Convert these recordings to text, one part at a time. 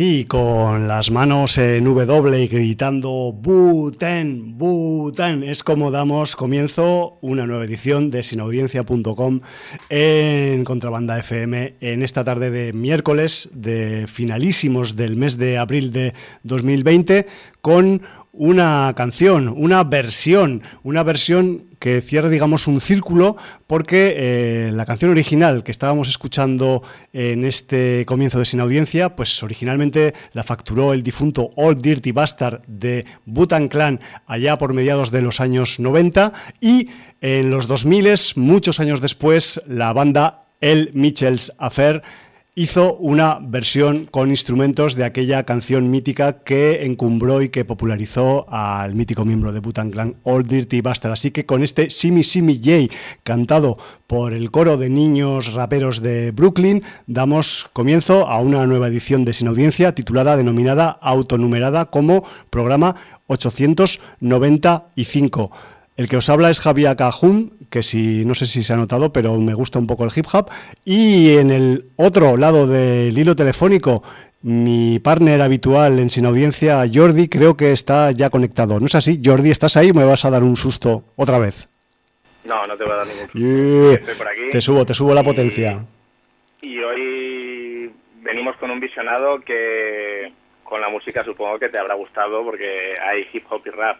Así, con las manos en W y gritando Buten, Buten, es como damos comienzo una nueva edición de sinaudiencia.com en Contrabanda FM en esta tarde de miércoles de finalísimos del mes de abril de 2020 con una canción, una versión, una versión que cierra, digamos, un círculo, porque eh, la canción original que estábamos escuchando en este comienzo de Sin Audiencia, pues originalmente la facturó el difunto Old Dirty Bastard de Butan Clan allá por mediados de los años 90 y en los 2000, muchos años después, la banda El Mitchell's Affair hizo una versión con instrumentos de aquella canción mítica que encumbró y que popularizó al mítico miembro de Butan Clan, Old Dirty Bastard. Así que con este Simi Simi Jay, cantado por el coro de niños raperos de Brooklyn, damos comienzo a una nueva edición de Sin Audiencia titulada, denominada, autonumerada como programa 895. El que os habla es Javier Cajun, que si no sé si se ha notado, pero me gusta un poco el hip hop. Y en el otro lado del hilo telefónico, mi partner habitual en Sin Audiencia, Jordi, creo que está ya conectado. ¿No es así? Jordi, ¿estás ahí o me vas a dar un susto otra vez? No, no te voy a dar ningún susto. Estoy por aquí. Te subo, te subo la potencia. Y hoy venimos con un visionado que con la música supongo que te habrá gustado porque hay hip hop y rap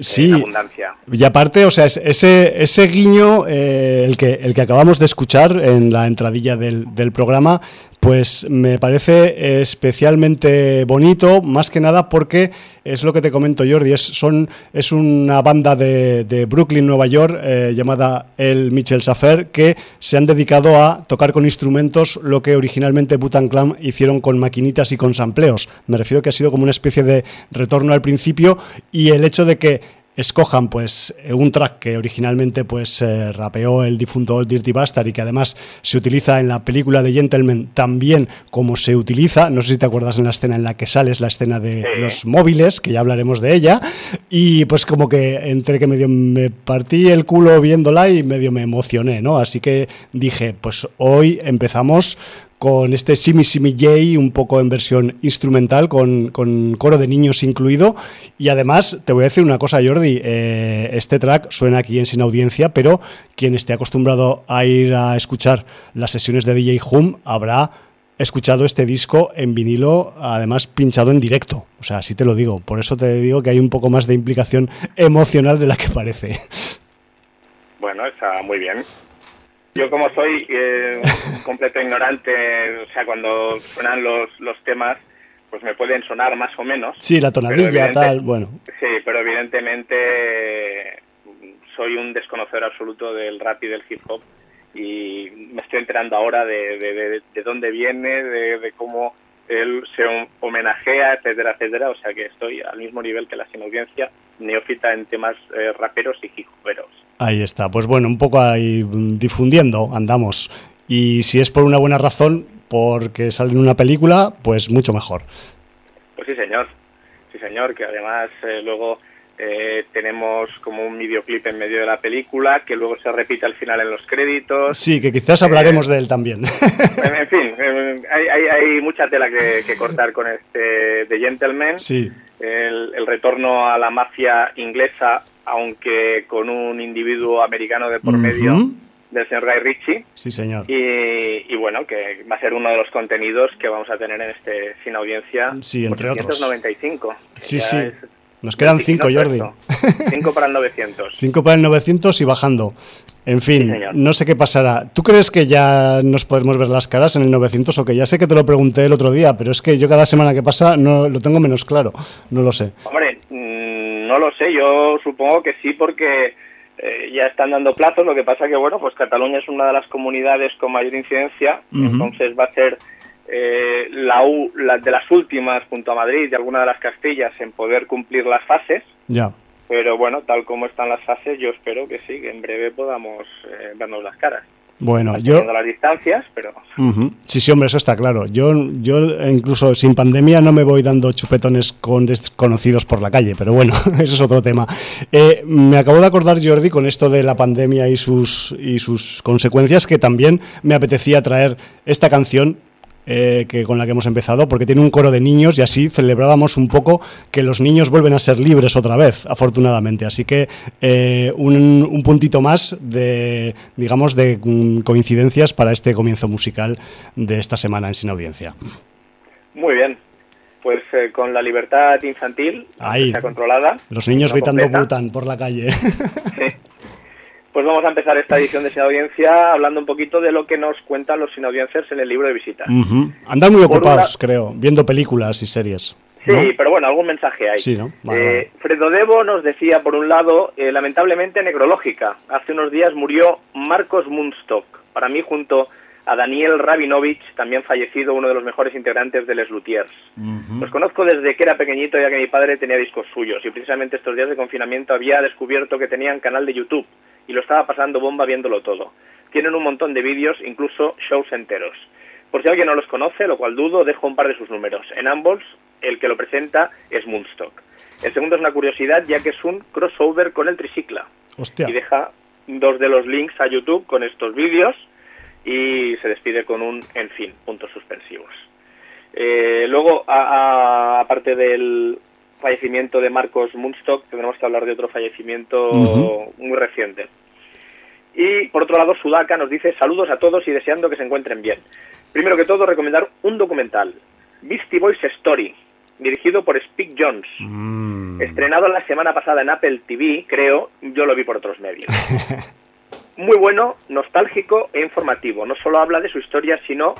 sí, en abundancia. Y aparte, o sea, ese, ese guiño, eh, el, que, el que acabamos de escuchar en la entradilla del, del programa, pues me parece especialmente bonito, más que nada porque es lo que te comento, Jordi, es, son, es una banda de, Brooklyn, Nueva York, eh, llamada El Mitchell Safer, que se han dedicado a tocar con instrumentos lo que originalmente Butan Clan hicieron con maquinitas y con sampleos. Me refiero que ha sido como una especie de retorno al principio y el hecho de que escojan pues eh, un track que originalmente pues eh, rapeó el difunto Old Dirty Bastard y que además se utiliza en la película de Gentleman también como se utiliza, no sé si te acuerdas en la escena en la que sales, la escena de los móviles, que ya hablaremos de ella, y pues como que entre que medio me partí el culo viéndola y medio me emocioné, ¿no? Así que dije, pues hoy empezamos con este Simi Simi J, un poco en versión instrumental, con, coro de niños incluido. Y además, te voy a decir una cosa, Jordi, eh, este track suena aquí en Sin Audiencia, pero quien esté acostumbrado a ir a escuchar las sesiones de DJ Hum habrá escuchado este disco en vinilo, además pinchado en directo. O sea, así te lo digo. Por eso te digo que hay un poco más de implicación emocional de la que parece. Bueno, está muy bien. Yo como soy eh, completo ignorante, o sea, cuando suenan los, los temas, pues me pueden sonar más o menos. Sí, la tonadilla, tal, bueno. Sí, pero evidentemente soy un desconocedor absoluto del rap y del hip hop y me estoy enterando ahora de, de, de, dónde viene, de, cómo él se homenajea, etcétera, etcétera. O sea que estoy al mismo nivel que la sin audiencia, neófita en temas eh, raperos y hip hoperos. Ahí está, pues bueno, un poco ahí difundiendo andamos. Y si es por una buena razón, porque sale en una película, pues mucho mejor. Pues sí, señor. Sí, señor, que además eh, luego eh, tenemos como un videoclip en medio de la película que luego se repite al final en los créditos. Sí, que quizás hablaremos de él también. En, fin, hay, hay, mucha tela que, cortar con este The Gentleman. Sí. El, el, retorno a la mafia inglesa aunque con un individuo americano de por medio del señor Guy Ritchie. Sí, señor. Y, bueno, que va a ser uno de los contenidos que vamos a tener en este Sin Audiencia. Sí, entre otros. 95. Sí, sí. Nos quedan cinco, Jordi. Cinco para el 900. Cinco para el 900 y bajando. En fin, no sé qué pasará. ¿Tú crees que ya nos podemos ver las caras en el 900 o que ya sé que te lo pregunté el otro día, pero es que yo cada semana que pasa no lo tengo menos claro, no lo sé. Hombre, no lo sé, yo supongo que sí porque eh, ya están dando plazos, lo que pasa que, bueno, pues Cataluña es una de las comunidades con mayor incidencia, entonces va a ser eh, la, la, de las últimas junto a Madrid y alguna de las Castillas en poder cumplir las fases. Ya. Pero bueno, tal como están las fases, yo espero que sí, que en breve podamos eh, vernos las caras. Bueno, yo... las distancias, pero... Sí, sí, hombre, eso está claro. Yo, yo incluso sin pandemia no me voy dando chupetones con desconocidos por la calle, pero bueno, eso es otro tema. Eh, me acabo de acordar, Jordi, con esto de la pandemia y sus, y sus consecuencias, que también me apetecía traer esta canción eh, que con la que hemos empezado, porque tiene un coro de niños y así celebrábamos un poco que los niños vuelven a ser libres otra vez, afortunadamente. Así que eh, un, un, puntito más de, digamos, de mm, coincidencias para este comienzo musical de esta semana en Sin Audiencia. Muy bien. Pues eh, con la libertad infantil Ahí, controlada. Los niños gritando Butan por la calle. Sí. Pues vamos a empezar esta edición de Sin Audiencia hablando un poquito de lo que nos cuentan los sin audiencias en el libro de visitas. Andan muy ocupados, creo, viendo películas y series. Sí, pero bueno, algún mensaje hay. Sí, ¿no? eh, Fredo Devo nos decía, por un lado, eh, lamentablemente necrológica. Hace unos días murió Marcos Munstock. Para mí, junto a Daniel Rabinovich, también fallecido, uno de los mejores integrantes de Les Luthiers. Los conozco desde que era pequeñito, ya que mi padre tenía discos suyos, y precisamente estos días de confinamiento había descubierto que tenían canal de YouTube, y lo estaba pasando bomba viéndolo todo. Tienen un montón de vídeos, incluso shows enteros. Por si alguien no los conoce, lo cual dudo, dejo un par de sus números. En ambos, el que lo presenta es Moonstock. El segundo es una curiosidad, ya que es un crossover con el Tricicla. Hostia. Y deja dos de los links a YouTube con estos vídeos y se despide con un en fin, puntos suspensivos. Eh, luego, aparte del fallecimiento de Marcos Munstock, tendremos que hablar de otro fallecimiento uh -huh. muy reciente. Y por otro lado, Sudaka nos dice saludos a todos y deseando que se encuentren bien. Primero que todo, recomendar un documental, Beastie Boys Story, dirigido por Spike Jones. Mm. Estrenado la semana pasada en Apple TV, creo, yo lo vi por otros medios. Muy bueno, nostálgico e informativo. No solo habla de su historia, sino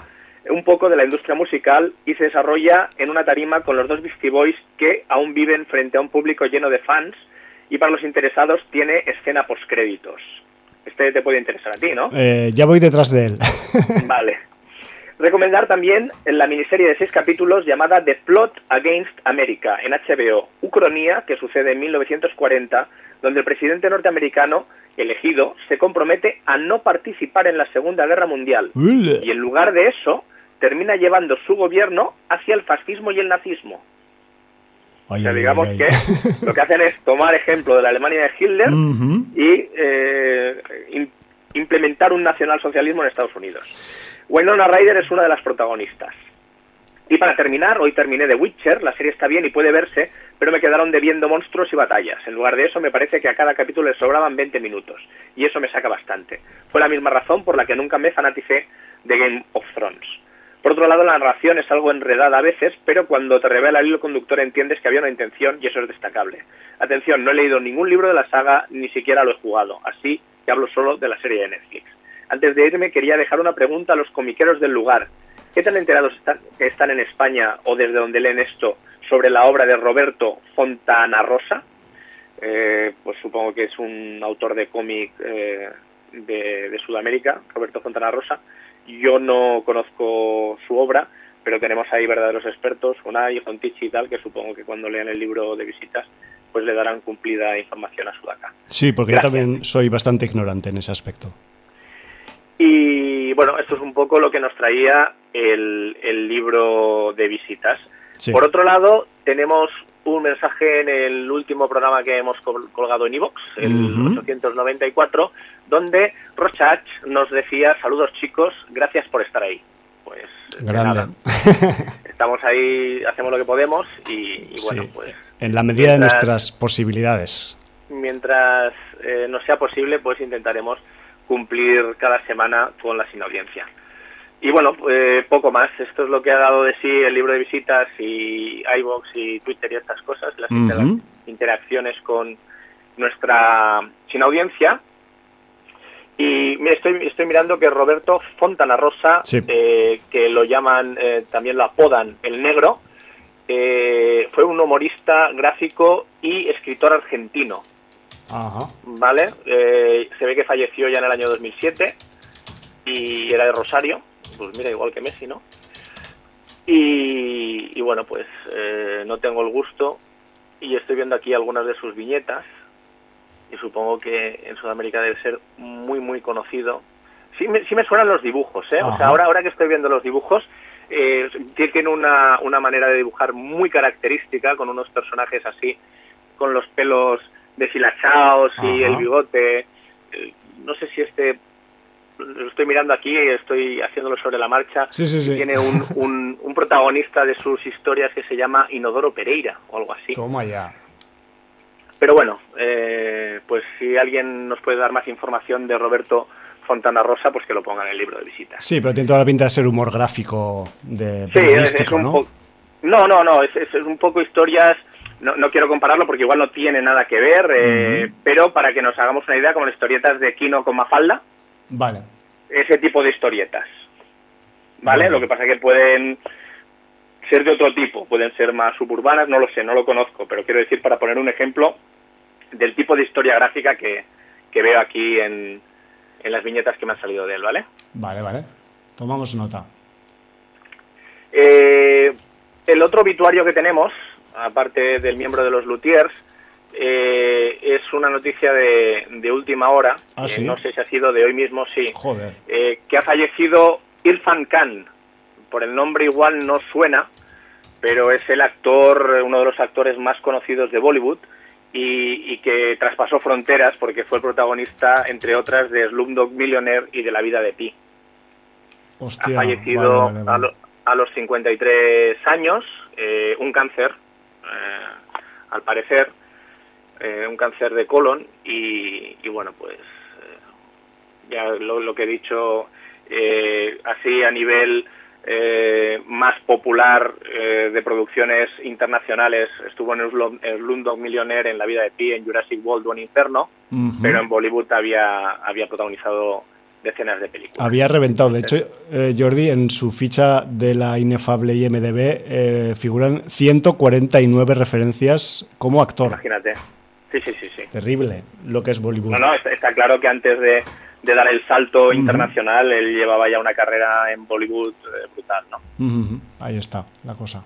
un poco de la industria musical y se desarrolla en una tarima con los dos Beastie Boys que aún viven frente a un público lleno de fans y para los interesados tiene escena postcréditos. Este te puede interesar a ti, ¿no? Eh, ya voy detrás de él. vale. Recomendar también la miniserie de seis capítulos llamada The Plot Against America en HBO, Ucronía, que sucede en 1940, donde el presidente norteamericano elegido se compromete a no participar en la Segunda Guerra Mundial y en lugar de eso termina llevando su gobierno hacia el fascismo y el nazismo. Ay, o sea, ay, digamos ay, que lo que hacen es tomar ejemplo de la Alemania de Hitler Uh -huh. y eh, in- implementar un nacionalsocialismo en Estados Unidos. Winona Ryder es una de las protagonistas. Y para terminar, hoy terminé The Witcher, la serie está bien y puede verse, pero me quedaron debiendo monstruos y batallas. En lugar de eso, me parece que a cada capítulo le sobraban 20 minutos, y eso me saca bastante. Fue la misma razón por la que nunca me fanaticé de Game of Thrones. Por otro lado, la narración es algo enredada a veces, pero cuando te revela el hilo conductor entiendes que había una intención y eso es destacable. Atención, no he leído ningún libro de la saga, ni siquiera lo he jugado, así que hablo solo de la serie de Netflix. Antes de irme, quería dejar una pregunta a los comiqueros del lugar. ¿Qué tan enterados están, que están en España o desde donde leen esto sobre la obra de Roberto Fontana Rosa? Eh, pues supongo que es un autor de cómic eh, de, de Sudamérica, Roberto Fontana Rosa. Yo no conozco su obra, pero tenemos ahí verdaderos expertos, Unai, Jontichi y tal, que supongo que cuando lean el libro de visitas, pues le darán cumplida información a Sudaka. Sí, porque Gracias. yo también soy bastante ignorante en ese aspecto. Y bueno, esto es un poco lo que nos traía el, el libro de visitas. Sí. Por otro lado, tenemos un mensaje en el último programa que hemos col- colgado en iVox, el Ujú. 894, donde Rochach nos decía, saludos chicos, gracias por estar ahí. Pues de Grande. estamos ahí, hacemos lo que podemos y, y bueno, Sí. pues En la medida de nuestras posibilidades. mientras eh, nos sea posible, pues intentaremos cumplir cada semana con la sin audiencia. Y bueno, eh, poco más. Esto es lo que ha dado de sí el libro de visitas y iBox y Twitter y estas cosas, las interacciones con nuestra sin audiencia. Y mira, estoy, estoy mirando que Roberto Fontana Rosa, Sí. eh, que lo llaman, eh, también lo apodan el negro, eh, fue un humorista gráfico y escritor argentino. Ajá. ¿vale? Eh, se ve que falleció ya en el año 2007 y era de Rosario, pues mira, igual que Messi, ¿no? Y, y bueno, pues eh, no tengo el gusto y estoy viendo aquí algunas de sus viñetas y supongo que en Sudamérica debe ser muy, muy conocido. Sí me, sí me suenan los dibujos, ¿eh? O sea, ahora, ahora que estoy viendo los dibujos, eh, tiene una, una manera de dibujar muy característica, con unos personajes así, con los pelos deshilachados y Ajá. el bigote. Eh, No sé si este lo estoy mirando aquí, estoy haciéndolo sobre la marcha. Sí, sí, sí. Tiene un, un, un, protagonista de sus historias que se llama Inodoro Pereira o algo así. Toma ya. Pero bueno, eh, pues si alguien nos puede dar más información de Roberto Fontana Rosa, pues que lo ponga en el libro de visitas. Sí, pero tiene toda la pinta de ser humor gráfico de sí, es, es un ¿no? No, no, no, es, es, un poco historias, no, no, quiero compararlo porque igual no tiene nada que ver, eh, pero para que nos hagamos una idea, como las historietas de Kino con Mafalda. Vale. Ese tipo de historietas. ¿Vale? vale. Lo que pasa es que pueden ser de otro tipo, pueden ser más suburbanas, no lo sé, no lo conozco, pero quiero decir, para poner un ejemplo del tipo de historia gráfica que, que veo aquí en, en las viñetas que me han salido de él, ¿vale? Vale, vale. Tomamos nota. Eh, el otro obituario que tenemos, aparte del miembro de los Luthiers, eh, es una noticia de, de última hora. ¿Ah, sí? eh, no sé si ha sido de hoy mismo, sí. Joder. Eh, que ha fallecido Irfan Khan. Por el nombre igual no suena, pero es el actor, uno de los actores más conocidos de Bollywood y, y, que traspasó fronteras porque fue el protagonista, entre otras, de Slumdog Millionaire y de La vida de Pi. Hostia, ha fallecido vale, vale, vale. A, lo, a, los 53 años, eh, un cáncer, eh, al parecer, eh, un cáncer de colon y, y bueno, pues eh, ya lo, lo, que he dicho, eh, así a nivel eh, más popular eh, de producciones internacionales estuvo en el Slumdog Millionaire, en La vida de Pi, en Jurassic World o en Inferno, uh -huh. pero en Bollywood había, había protagonizado decenas de películas. Había reventado. De hecho, eh, Jordi, en su ficha de la inefable IMDB eh, figuran 149 referencias como actor. Imagínate. Sí, sí, sí, sí. Terrible lo que es Bollywood. No, no, está, está claro que antes de, de, dar el salto uh -huh. internacional, él llevaba ya una carrera en Bollywood eh, brutal, ¿no? Uh -huh. Ahí está la cosa.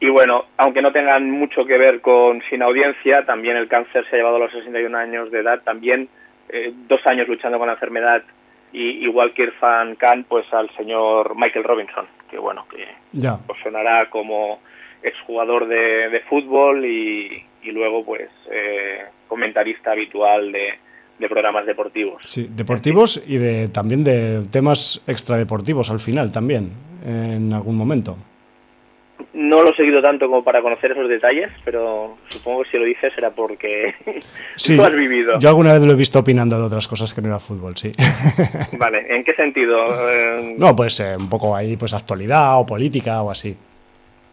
Y bueno, aunque no tengan mucho que ver con Sin Audiencia, también el cáncer se ha llevado a los 61 años de edad, también eh, dos años luchando con la enfermedad y igual que Irfan Khan, pues al señor Michael Robinson, que bueno, que ya. pues sonará como exjugador de, de fútbol y, y, luego pues eh, comentarista habitual de, de, programas deportivos. Sí, deportivos y de también de temas extradeportivos al final también, en algún momento. No lo he seguido tanto como para conocer esos detalles, pero supongo que si lo dices será porque sí, lo has vivido. Yo alguna vez lo he visto opinando de otras cosas que no era fútbol, sí. Vale, ¿en qué sentido? No, pues eh, un poco ahí, pues actualidad o política o así.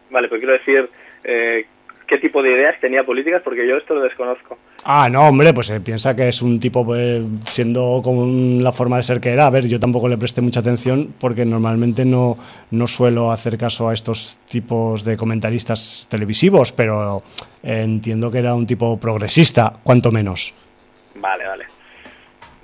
Vale, pues quiero decir, eh, ¿qué tipo de ideas tenía políticas? Porque yo esto lo desconozco. Ah, no, hombre, pues eh, piensa que es un tipo, pues, siendo como la forma de ser que era. A ver, yo tampoco le presté mucha atención porque normalmente no, no suelo hacer caso a estos tipos de comentaristas televisivos, pero eh, entiendo que era un tipo progresista, cuanto menos. Vale, vale.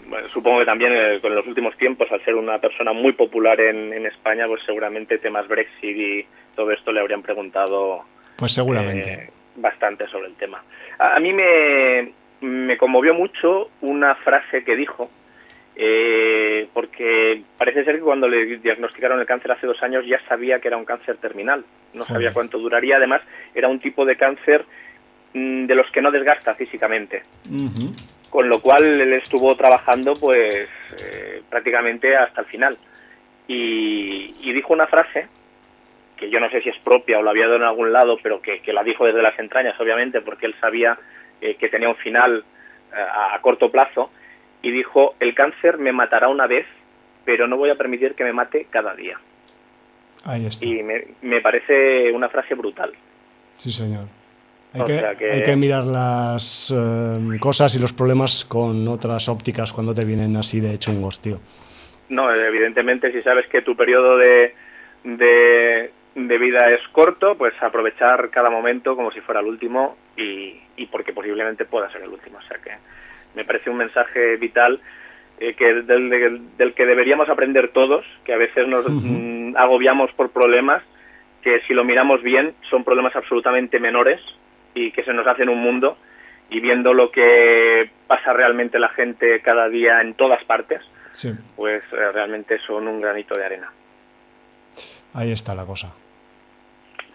Bueno, supongo que también eh, con los últimos tiempos, al ser una persona muy popular en, en, España, pues seguramente temas Brexit y todo esto le habrían preguntado. Pues seguramente. Eh, bastante sobre el tema. A, a mí me, me, conmovió mucho una frase que dijo, eh, porque parece ser que cuando le diagnosticaron el cáncer hace dos años ya sabía que era un cáncer terminal, no Joder. sabía cuánto duraría, además era un tipo de cáncer mmm, de los que no desgasta físicamente. Uh -huh. Con lo cual él estuvo trabajando pues eh, prácticamente hasta el final. Y, y dijo una frase que yo no sé si es propia o la había dado en algún lado, pero que, que la dijo desde las entrañas, obviamente, porque él sabía eh, que tenía un final eh, a, a, corto plazo, y dijo, el cáncer me matará una vez, pero no voy a permitir que me mate cada día. Ahí está. Y me, me parece una frase brutal. Sí, señor. Hay, que, que, hay que, mirar las eh, cosas y los problemas con otras ópticas cuando te vienen así de chungos, tío. No, evidentemente, si sabes que tu periodo de, de, de vida es corto, pues aprovechar cada momento como si fuera el último y, y porque posiblemente pueda ser el último. O sea que me parece un mensaje vital eh, que del, del, del, que deberíamos aprender todos, que a veces nos uh -huh. agobiamos por problemas que si lo miramos bien son problemas absolutamente menores y que se nos hacen un mundo y viendo lo que pasa realmente la gente cada día en todas partes, sí. pues eh, realmente son un granito de arena. Ahí está la cosa.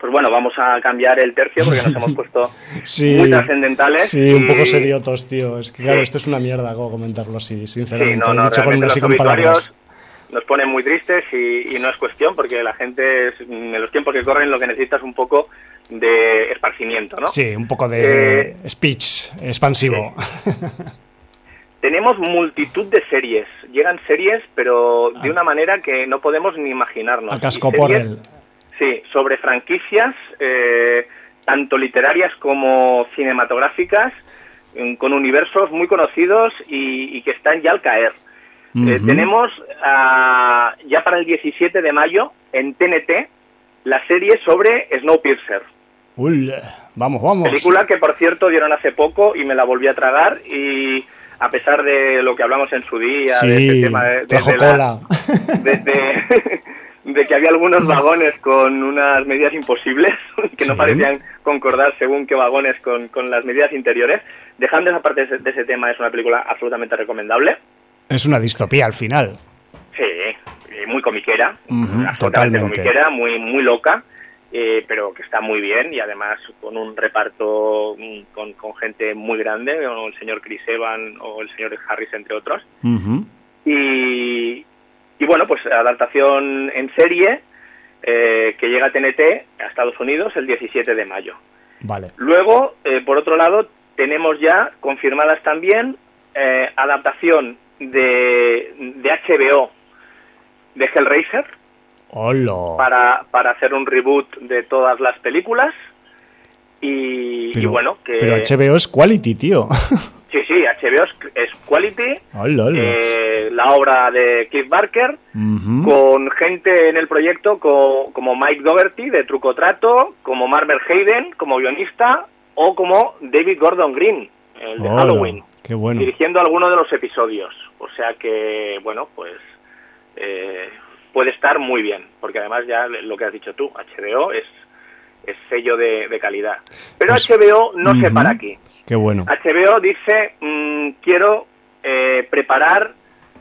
Pues bueno, vamos a cambiar el tercio porque nos hemos puesto sí, muy trascendentales. Sí, y... un poco seriotos, tío. Es que claro, esto es una mierda, comentarlo así, sinceramente. Sí, no, no, dicho con así con palabras. nos pone muy tristes y, no es cuestión porque la gente en los tiempos que corren lo que necesita es un poco de esparcimiento, ¿no? Sí, un poco de eh, speech expansivo. Tenemos multitud de series. Llegan series, pero de una manera que no podemos ni imaginarnos. A casco por él. Sí, sobre franquicias, eh, tanto literarias como cinematográficas, con universos muy conocidos y, que están ya al caer. Eh, tenemos ah, ya para el 17 de mayo en TNT la serie sobre Snowpiercer. Uy, vamos, vamos. Película que por cierto dieron hace poco y me la volví a tragar y a pesar de lo que hablamos en su día, de este tema de, de, que había algunos vagones con unas medidas imposibles, que no parecían concordar según qué vagones con, las medidas interiores. Dejando esa parte de ese, tema, es una película absolutamente recomendable. Es una distopía al final. Sí, muy comiquera, totalmente comiquera, muy, muy loca. Eh, pero que está muy bien y además con un reparto mm, con, gente muy grande, como el señor Chris Evans o el señor Harris, entre otros. y, y, bueno, pues adaptación en serie eh, que llega a TNT a Estados Unidos el 17 de mayo. Vale. Luego, eh, por otro lado, tenemos ya confirmadas también adaptación de, de HBO de Hellraiser para, para hacer un reboot de todas las películas. Y, bueno, que... Pero HBO es quality, tío. Sí, sí, HBO es, quality. Eh, la obra de Keith Barker, con gente en el proyecto como Mike Dougherty de Truco Trato, como Marvel Hayden como guionista, o como David Gordon Green, el de Halloween. Qué bueno. Dirigiendo alguno de los episodios. O sea que, bueno, pues eh, puede estar muy bien, porque además ya lo que has dicho tú, HBO es, es sello de, calidad. Pero HBO pues, no se para aquí. Qué bueno. HBO dice, mm, quiero eh, preparar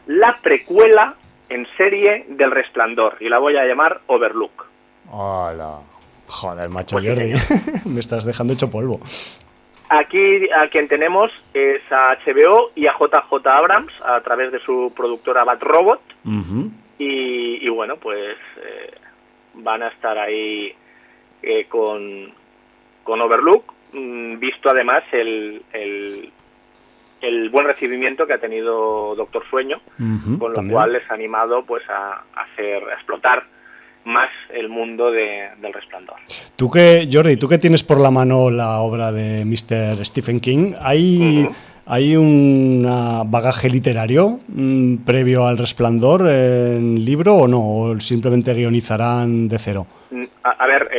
la precuela en serie del Resplandor, y la voy a llamar Overlook. Hola. Joder, macho pues Jordi, me estás dejando hecho polvo. Aquí a quien tenemos es a HBO y a JJ Abrams a través de su productora Bat Robot. Y, bueno, pues eh, van a estar ahí eh, con, con Overlook, visto además el, el, buen recibimiento que ha tenido Doctor Sueño, con lo cual les ha animado pues a, hacer a explotar más el mundo del resplandor. Tú que, Jordi, tú que tienes por la mano la obra de Mr. Stephen King, ¿hay, ¿Hay un bagaje literario mm, previo al resplandor en libro o no? ¿O simplemente guionizarán de cero? Mm, a, ver,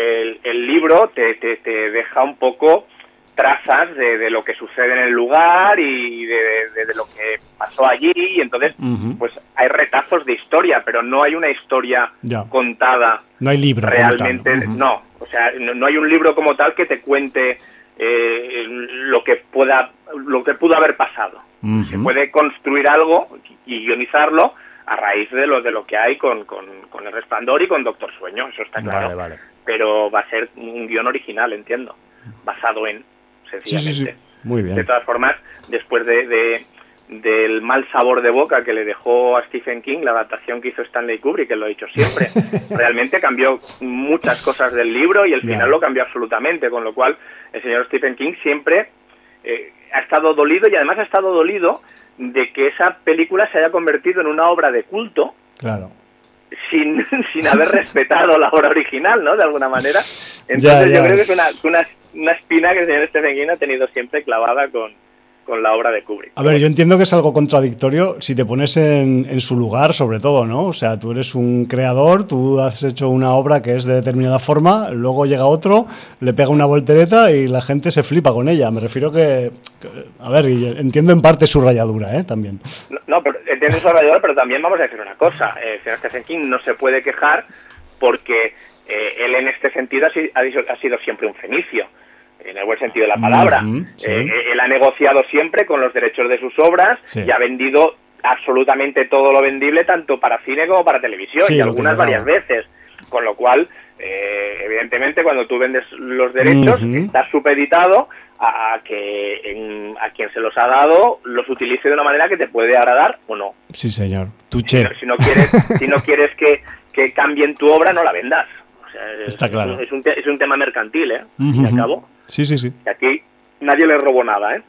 el, libro te, te, deja un poco trazas de, lo que sucede en el lugar y de, lo que pasó allí y entonces pues hay retazos de historia pero no hay una historia contada no hay libro realmente. no o sea no, hay un libro como tal que te cuente eh, lo que pueda lo que pudo haber pasado. Se puede construir algo y guionizarlo a raíz de lo de lo que hay con, con, el resplandor y con Doctor Sueño eso está claro. pero va a ser un guion original entiendo basado en sencillamente. muy bien. De todas formas después de, del mal sabor de boca que le dejó a Stephen King la adaptación que hizo Stanley Kubrick, que lo he dicho siempre. Realmente cambió muchas cosas del libro y el final lo cambió absolutamente, con lo cual el señor Stephen King siempre eh, ha estado dolido y además ha estado dolido de que esa película se haya convertido en una obra de culto. Claro. Sin, sin haber respetado la obra original, ¿no? De alguna manera. Entonces yo creo que es una, una, una espina que el señor Stephen King ha tenido siempre clavada con, con la obra de Kubrick. A ver, yo entiendo que es algo contradictorio si te pones en, en, su lugar, sobre todo, ¿no? O sea, tú eres un creador, tú has hecho una obra que es de determinada forma, luego llega otro, le pega una voltereta y la gente se flipa con ella. Me refiero que, a ver, entiendo en parte su rayadura, ¿eh? También. No, pero entiendo su rayadura, pero también vamos a decir una cosa. Eh, señor no se puede quejar porque eh, él en este sentido ha ha sido siempre un fenicio en el buen sentido de la palabra. Eh, él ha negociado siempre con los derechos de sus obras y ha vendido absolutamente todo lo vendible, tanto para cine como para televisión, y algunas varias veces. Con lo cual, eh, evidentemente cuando tú vendes los derechos estás supeditado a que a quien se los ha dado los utilice de una manera que te puede agradar o no. Sí, señor. Tu si, no, si no quieres, si no quieres que, que cambien tu obra, no la vendas. Está claro. Es un, es un, tema mercantil, ¿eh? Uh acabo. Sí, sí, sí. Y aquí nadie le robó nada, ¿eh?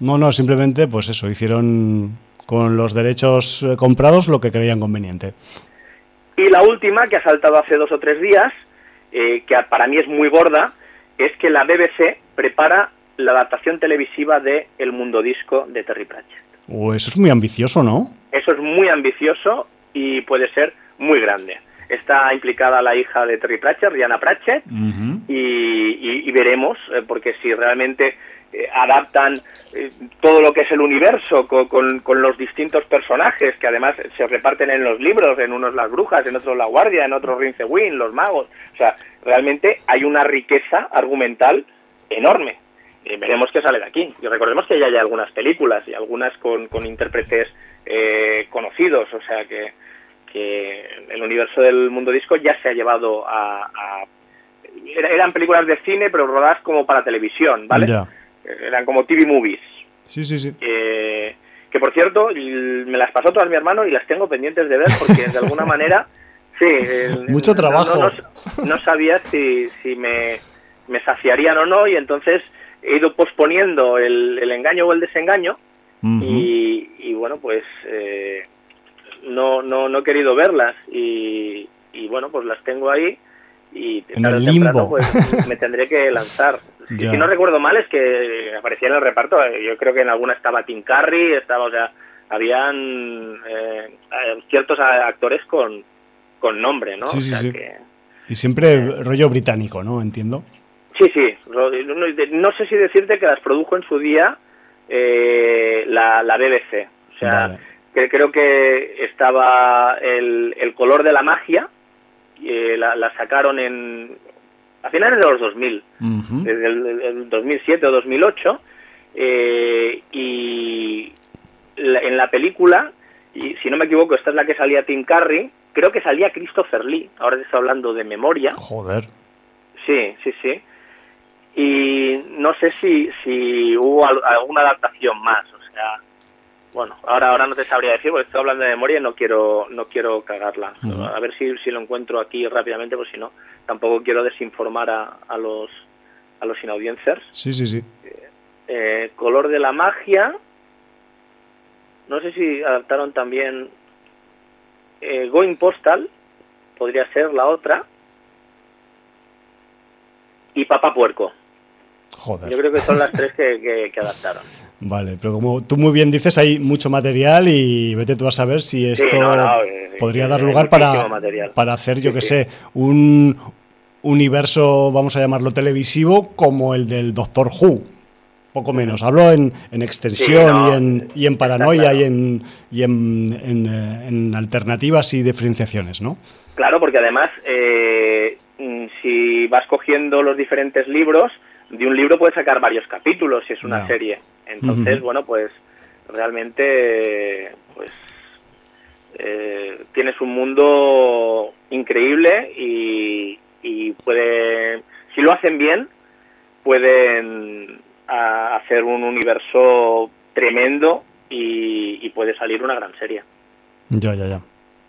No, no, simplemente, pues eso, hicieron con los derechos eh, comprados lo que creían conveniente. Y la última, que ha saltado hace dos o tres días, eh, que para mí es muy gorda, es que la BBC prepara la adaptación televisiva de El Mundo Disco de Terry Pratchett. Uh, eso es muy ambicioso, ¿no? Eso es muy ambicioso y puede ser muy grande. Está implicada la hija de Terry Pratchett, Rihanna Pratchett, y, veremos, eh, porque si realmente eh, adaptan eh, todo lo que es el universo con, con, los distintos personajes que además se reparten en los libros, en unos las brujas, en otros la guardia, en otros Rincewin, los magos. O sea, realmente hay una riqueza argumental enorme. y veremos qué sale de aquí. Y recordemos que ya hay algunas películas y algunas con, con intérpretes conocidos, o sea que que el universo del mundo disco ya se ha llevado a... eran películas de cine, pero rodadas como para televisión, ¿vale? Eran como TV movies. Sí, sí, sí. que por cierto, me las pasó todas mi hermano y las tengo pendientes de ver porque de alguna manera... Sí, mucho trabajo. No, sabía si, si me, me, saciarían o no y entonces he ido posponiendo el, el engaño o el desengaño y, y, bueno, pues eh, no, no, no he querido verlas y, y bueno, pues las tengo ahí y en el limbo. pues, me tendré que lanzar. Si, no recuerdo mal es que aparecía en el reparto, eh, yo creo que en alguna estaba Tim Curry, estaba, o sea, habían eh, ciertos actores con, con nombre, ¿no? Sí, sí, sí. y siempre eh, rollo británico, ¿no? Entiendo. Sí, sí. No, sé si decirte que las produjo en su día la, la BBC. O sea, que creo que estaba el, el color de la magia, eh, la, la, sacaron en a finales de los 2000, desde el, 2007 o 2008, eh, y en la película, y si no me equivoco, esta es la que salía Tim Curry, creo que salía Christopher Lee, ahora te estoy hablando de memoria. Joder. Sí, sí, sí. Y no sé si, si hubo alguna adaptación más, o sea, bueno, ahora ahora no te sabría decir porque estoy hablando de memoria y no quiero no quiero cagarla. A ver si, si lo encuentro aquí rápidamente, pues si no, tampoco quiero desinformar a, a los a los inaudiencers. Sí, sí, sí. Eh, color de la magia. No sé si adaptaron también eh, Going Postal, podría ser la otra. Y Papa Puerco. Joder. Yo creo que son las tres que, que adaptaron. Vale, pero como tú muy bien dices, hay mucho material y vete tú a saber si esto eh, podría dar lugar para, para hacer, yo que sé, un universo, vamos a llamarlo televisivo, como el del Doctor Who. Poco menos. Hablo en, en extensión y, en, y en paranoia y, en, y en, eh, en, alternativas y diferenciaciones, ¿no? Claro, porque además, eh, mm, si vas cogiendo los diferentes libros, de un libro puedes sacar varios capítulos si es una serie. Entonces, bueno, pues realmente pues eh, tienes un mundo increíble y, y puede, si lo hacen bien, pueden hacer un universo tremendo y, y puede salir una gran serie. Ya, ya, ya.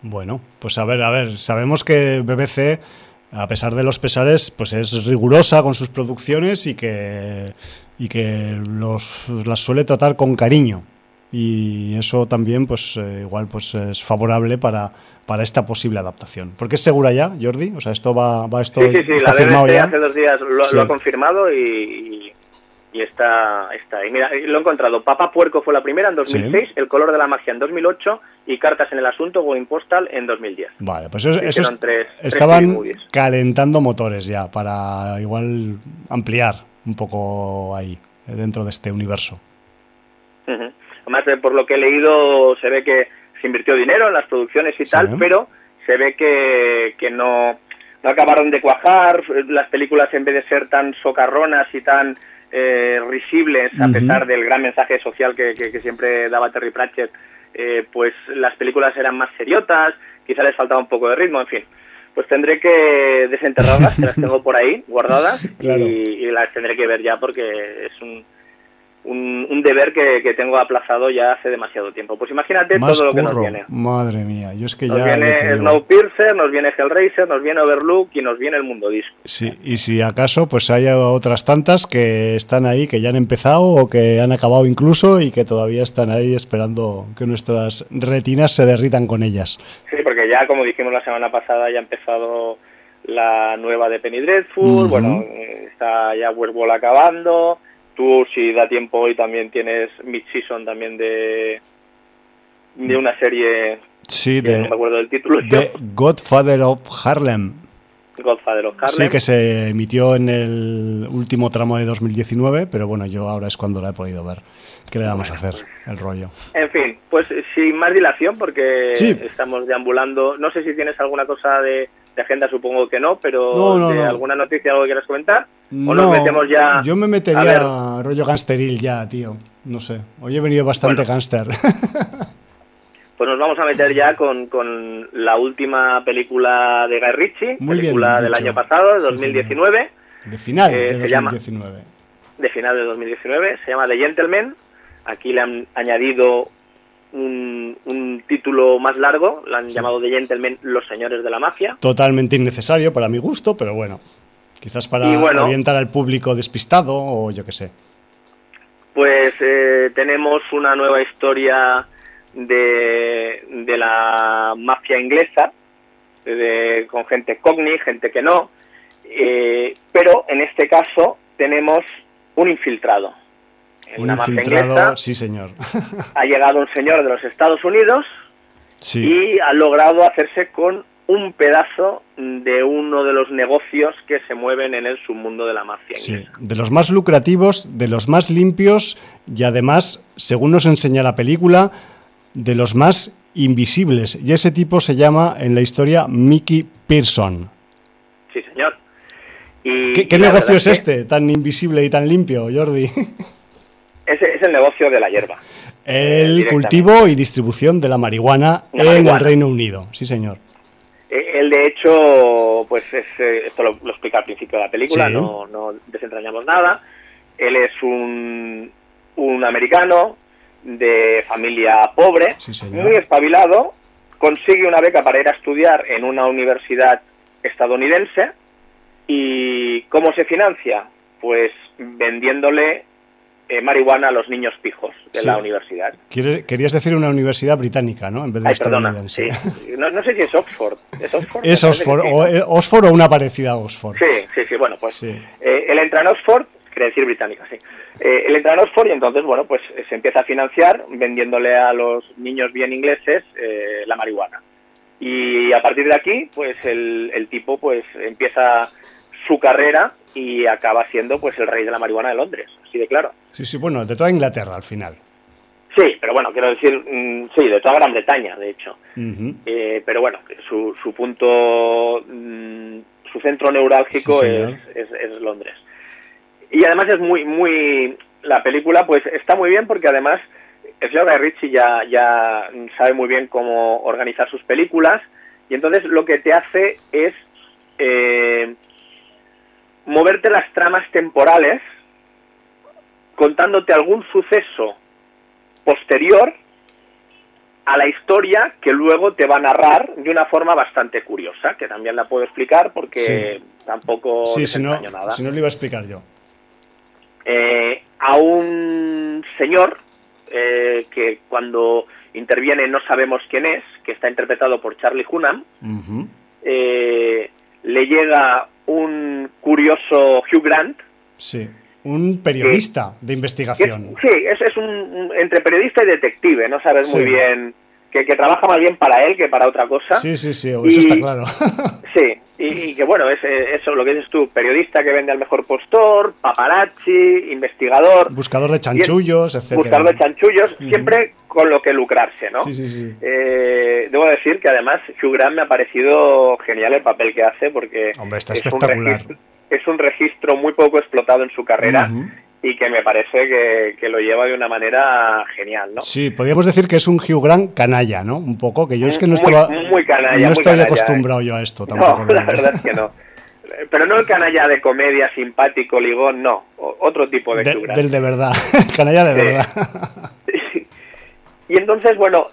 Bueno, pues a ver, a ver, sabemos que BBC a pesar de los pesares, pues es rigurosa con sus producciones y que, y que los, las suele tratar con cariño. Y eso también, pues eh, igual, pues es favorable para, para esta posible adaptación. ¿Porque es segura ya, Jordi? O sea, esto va, va esto sí, sí, sí, está la firmado ya. hace dos días lo, ha confirmado y, y está, está ahí. Mira, lo he encontrado. Papa Puerco fue la primera en 2006, El color de la magia en 2008 y Cartas en el asunto, Going Postal en 2010. Vale, pues eso, estaban calentando motores ya para igual ampliar un poco ahí, eh, dentro de este universo. Además, eh, por lo que he leído, se ve que se invirtió dinero en las producciones y tal, pero se ve que, que no, no acabaron de cuajar. Las películas, en vez de ser tan socarronas y tan eh, risibles, a pesar del gran mensaje social que, siempre daba Terry Pratchett, eh, pues las películas eran más seriotas, quizá les faltaba un poco de ritmo, en fin. Pues tendré que desenterrarlas, que las tengo por ahí guardadas y, y, las tendré que ver ya porque es un, un, deber que, tengo aplazado ya hace demasiado tiempo. Pues imagínate todo lo que nos viene. Madre mía, yo es que nos ya. Nos viene Snowpiercer, nos viene Hellraiser, nos viene Overlook y nos viene el Mundo Disco. Sí, y si acaso, pues haya otras tantas que están ahí, que ya han empezado o que han acabado incluso y que todavía están ahí esperando que nuestras retinas se derritan con ellas. Sí, porque ya, como dijimos la semana pasada, ya ha empezado la nueva de Penny Dreadful, bueno, está ya Westworld acabando Tú, si da tiempo hoy, también tienes mid-season también de, de una serie. Sí, de. No me acuerdo del título. De Godfather of Harlem. Godfather of Harlem. Sí, que se emitió en el último tramo de 2019, pero bueno, yo ahora es cuando la he podido ver. ¿Qué le vamos a hacer? El rollo. En fin, pues sin más dilación, porque estamos deambulando. No sé si tienes alguna cosa de, agenda, supongo que no, pero de alguna noticia, algo que quieras comentar. ¿O nos metemos ya? Yo me metería rollo gangsteril ya, tío. No sé. Hoy he venido bastante gangster. pues nos vamos a meter ya con, con la última película de Guy Ritchie, película del año pasado, de 2019. de final eh, de 2019. de final de 2019. Se llama The Gentleman. Aquí le han añadido un, un, título más largo, lo han llamado The Gentleman Los Señores de la Mafia. Totalmente innecesario para mi gusto, pero bueno. Quizás para orientar al público despistado o yo qué sé. Pues eh, tenemos una nueva historia de, de la mafia inglesa, de, con gente cogni, gente que no, eh, pero en este caso tenemos un infiltrado. En un infiltrado, mafia sí señor. ha llegado un señor de los Estados Unidos y ha logrado hacerse con un pedazo de uno de los negocios que se mueven en el submundo de la mafia. Sí, de los más lucrativos, de los más limpios y además, según nos enseña la película, de los más invisibles. Y ese tipo se llama en la historia Mickey Pearson. Sí, señor. Y, ¿Qué, negocio es este, tan invisible y tan limpio, Jordi? Ese es el negocio de la hierba. El cultivo y distribución de la marihuana en el Reino Unido, sí señor. Eh, él, de hecho, pues eh, esto lo, explica al principio de la película, no, no, desentrañamos nada. Él es un, un americano de familia pobre, muy espabilado, consigue una beca para ir a estudiar en una universidad estadounidense y ¿cómo se financia? Pues vendiéndole eh, marihuana a los niños pijos de la universidad. querías decir una universidad británica, ¿no? En vez de estadounidense. no, sé si es Oxford. ¿Es Oxford? Es Oxford, o, eh, Oxford o una parecida a Oxford. Sí, sí, sí. Bueno, pues eh, él entra en Oxford, quiere decir británica, sí. él entra en Oxford y entonces, bueno, pues se empieza a financiar vendiéndole a los niños bien ingleses la marihuana. Y a partir de aquí, pues el, el tipo pues empieza su carrera y acaba siendo pues el rey de la marihuana de Londres, así de claro. Sí, sí, bueno, de toda Inglaterra al final. Sí, pero bueno, quiero decir, mm, sí, de toda Gran Bretaña, de hecho. Eh, pero bueno, su, su punto, mm, su centro neurálgico es, es, Londres. Y además es muy, muy, la película pues está muy bien porque además el señor Guy Ritchie ya, ya sabe muy bien cómo organizar sus películas y entonces lo que te hace es eh, moverte las tramas temporales contándote algún suceso posterior a la historia que luego te va a narrar de una forma bastante curiosa, que también la puedo explicar porque tampoco sí, si no, nada. Si no lo iba a explicar yo. Eh, a un señor eh, que cuando interviene no sabemos quién es, que está interpretado por Charlie Hunnam, eh, le llega un curioso Hugh Grant. Sí, un periodista de investigación. sí, es, es un, entre periodista y detective, no sabes muy bien, que, que, trabaja más bien para él que para otra cosa. Sí, sí, sí, eso está claro. sí, y, que bueno, es eso lo que dices tú, periodista que vende al mejor postor, paparazzi, investigador. Buscador de chanchullos, etc. Buscador de chanchullos, siempre con lo que lucrarse, ¿no? Sí, sí, sí. Eh, debo decir que además Hugh Grant me ha parecido genial el papel que hace porque Hombre, está es espectacular. Un es un registro muy poco explotado en su carrera y que me parece que, lo lleva de una manera genial, ¿no? Sí, podríamos decir que es un Hugh Grant canalla, ¿no? Un poco, que yo es que no estaba, muy, canalla, no estoy acostumbrado yo a esto tampoco. No, la verdad es que no. Pero no el canalla de comedia simpático, ligón, no. Otro tipo de, Hugh Grant. Del de verdad, canalla de verdad. Y entonces, bueno,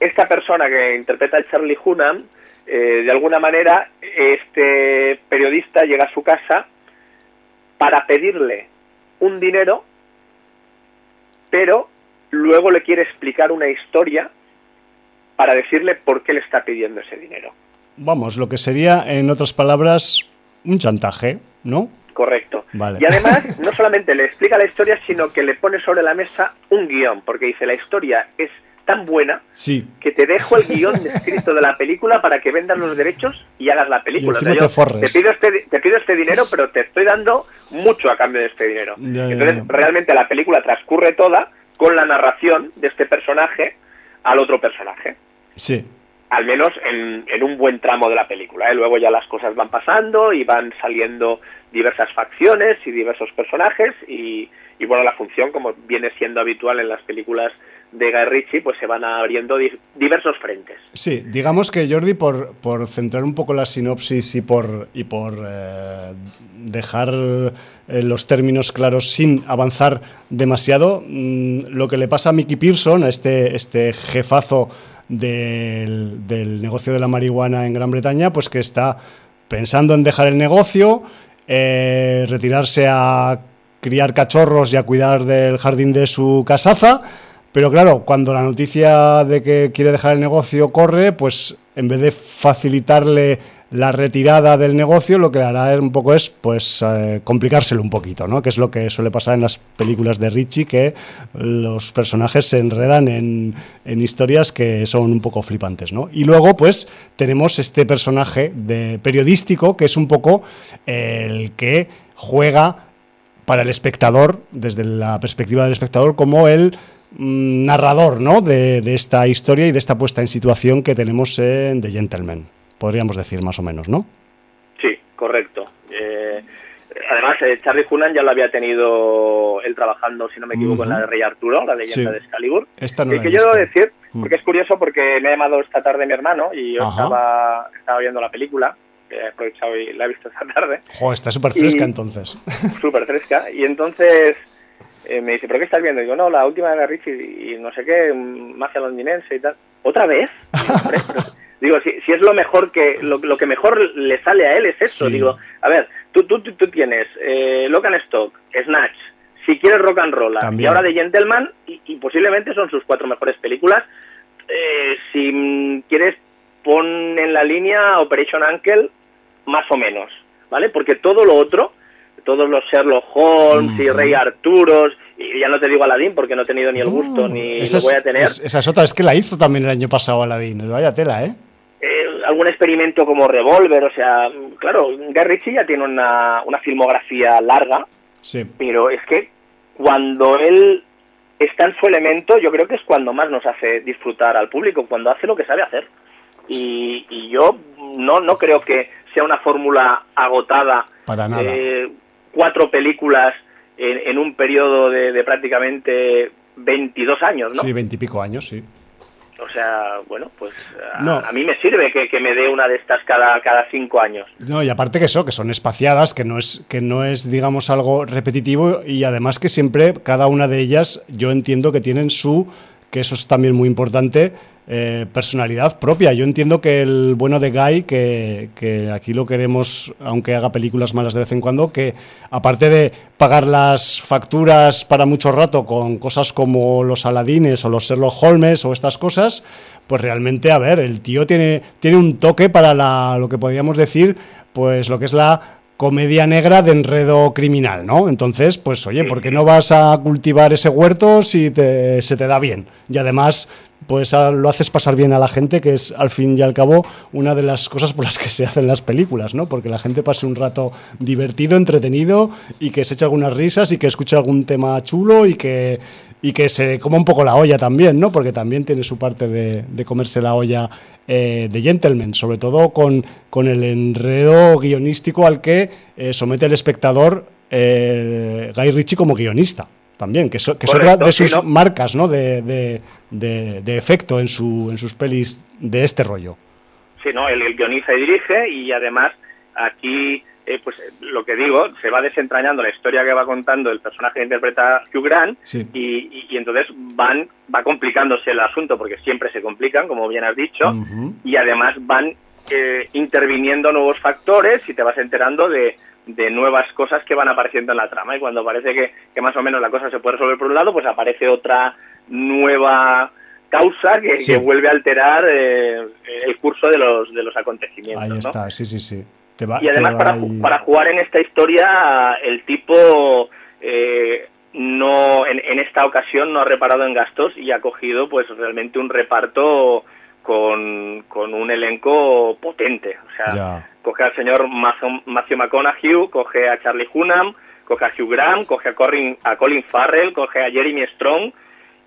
esta persona que interpreta a Charlie Hunnam, eh, de alguna manera, este periodista llega a su casa para pedirle un dinero, pero luego le quiere explicar una historia para decirle por qué le está pidiendo ese dinero. Vamos, lo que sería, en otras palabras, un chantaje, ¿no? Correcto. Y además, no solamente le explica la historia, sino que le pone sobre la mesa un guion, porque dice, la historia es tan buena que te dejo el guion escrito de la película para que vendas los derechos y hagas la película. te, pido este, te pido este dinero, pero te estoy dando mucho a cambio de este dinero. Entonces, realmente la película transcurre toda con la narración de este personaje al otro personaje. Sí. Al menos en, en un buen tramo de la película. ¿eh? Luego ya las cosas van pasando y van saliendo diversas facciones y diversos personajes y, y bueno, la función, como viene siendo habitual en las películas de Guy pues se van abriendo diversos frentes. Sí, digamos que Jordi, por, por centrar un poco la sinopsis y por, y por eh, dejar eh, los términos claros sin avanzar demasiado, mm, lo que le pasa a Mickey Pearson, a este, este jefazo del, del negocio de la marihuana en Gran Bretaña, pues que está pensando en dejar el negocio, eh, retirarse a criar cachorros y a cuidar del jardín de su casaza pero claro, cuando la noticia de que quiere dejar el negocio corre, pues en vez de facilitarle la retirada del negocio, lo que hará un poco es pues eh, complicárselo un poquito, ¿no? Que es lo que suele pasar en las películas de Richie, que los personajes se enredan en, en historias que son un poco flipantes, ¿no? Y luego, pues, tenemos este personaje de periodístico que es un poco el que juega para el espectador, desde la perspectiva del espectador, como el narrador ¿no? de, esta historia y de esta puesta en situación que tenemos en The Gentleman, podríamos decir más o menos, ¿no? Sí, correcto. Eh, además, eh, Charlie Hunan ya lo había tenido él trabajando, si no me equivoco, en la de Rey Arturo, la leyenda de Excalibur. Esta no y que yo debo decir, mm. porque es curioso, porque me ha llamado esta tarde mi hermano y yo estaba, estaba viendo la película que he aprovechado y la he visto esta tarde. Jo, está súper fresca entonces. Súper fresca. Y entonces eh, me dice, ¿pero qué estás viendo? digo, no, la última de la Richie y no sé qué, magia londinense y tal. ¿Otra vez? digo, si, si, es lo mejor que, lo, que mejor le sale a él es esto. Digo, a ver, tú, tú, tú, tienes eh, Locan Stock, Snatch, si quieres rock and roll, y ahora de Gentleman, y, posiblemente son sus cuatro mejores películas. Eh, si quieres, pon en la línea Operation Uncle, más o menos, ¿vale? Porque todo lo otro todos los Sherlock Holmes y Rey Arturos, y ya no te digo Aladdin porque no he tenido ni el gusto ni lo voy a tener. esa es otra, es que la hizo también el año pasado Aladdin, vaya tela, ¿eh? ¿eh? algún experimento como Revolver, o sea, claro, Guy Ritchie ya tiene una, una filmografía larga, sí. pero es que cuando él está en su elemento, yo creo que es cuando más nos hace disfrutar al público, cuando hace lo que sabe hacer. Y, y yo no, no creo que sea una fórmula agotada. Para nada. Eh, cuatro películas en, un periodo de, prácticamente 22 años, ¿no? Sí, veintipico años, sí. O sea, bueno, pues a, mí me sirve que, me dé una de estas cada, cada cinco años. No, y aparte que eso, que son espaciadas, que no es, que no es, digamos, algo repetitivo y además que siempre cada una de ellas yo entiendo que tienen su, que eso es también muy importante, eh, personalidad propia. Yo entiendo que el bueno de Guy, que, aquí lo queremos, aunque haga películas malas de vez en cuando, que aparte de pagar las facturas para mucho rato con cosas como los Aladines o los Sherlock Holmes o estas cosas, pues realmente, a ver, el tío tiene, tiene un toque para la, lo que podríamos decir, pues lo que es la comedia negra de enredo criminal, ¿no? Entonces, pues oye, ¿por qué no vas a cultivar ese huerto si se te da bien? Y además pues lo haces pasar bien a la gente, que es al fin y al cabo una de las cosas por las que se hacen las películas, ¿no? Porque la gente pase un rato divertido, entretenido y que se eche algunas risas y que escuche algún tema chulo y que, y que se coma un poco la olla también, ¿no? Porque también tiene su parte de, comerse la olla eh, de Gentleman, sobre todo con, con, el enredo guionístico al que eh, somete el espectador eh, Guy Ritchie como guionista también, que, que es otra de sus marcas ¿no? De, de, efecto en, su, en sus pelis de este rollo. Sí, ¿no? Él, guioniza y dirige y además aquí, eh, pues lo que digo, se va desentrañando la historia que va contando el personaje que interpreta Hugh Grant y, y, entonces van va complicándose el asunto porque siempre se complican, como bien has dicho, y además van eh, interviniendo nuevos factores y te vas enterando de, de nuevas cosas que van apareciendo en la trama y cuando parece que, más o menos la cosa se puede resolver por un lado, pues aparece otra nueva causa que, vuelve a alterar eh, el curso de los, de los acontecimientos. Ahí está, sí, sí, sí. Y además para, para, jugar en esta historia el tipo eh, no en, en, esta ocasión no ha reparado en gastos y ha cogido pues realmente un reparto con, con un elenco potente. O sea, coge al señor Matthew McConaughey, coge a Charlie Hunnam, coge a Hugh Grant, coge a, Colin, a Colin Farrell, coge a Jeremy Strong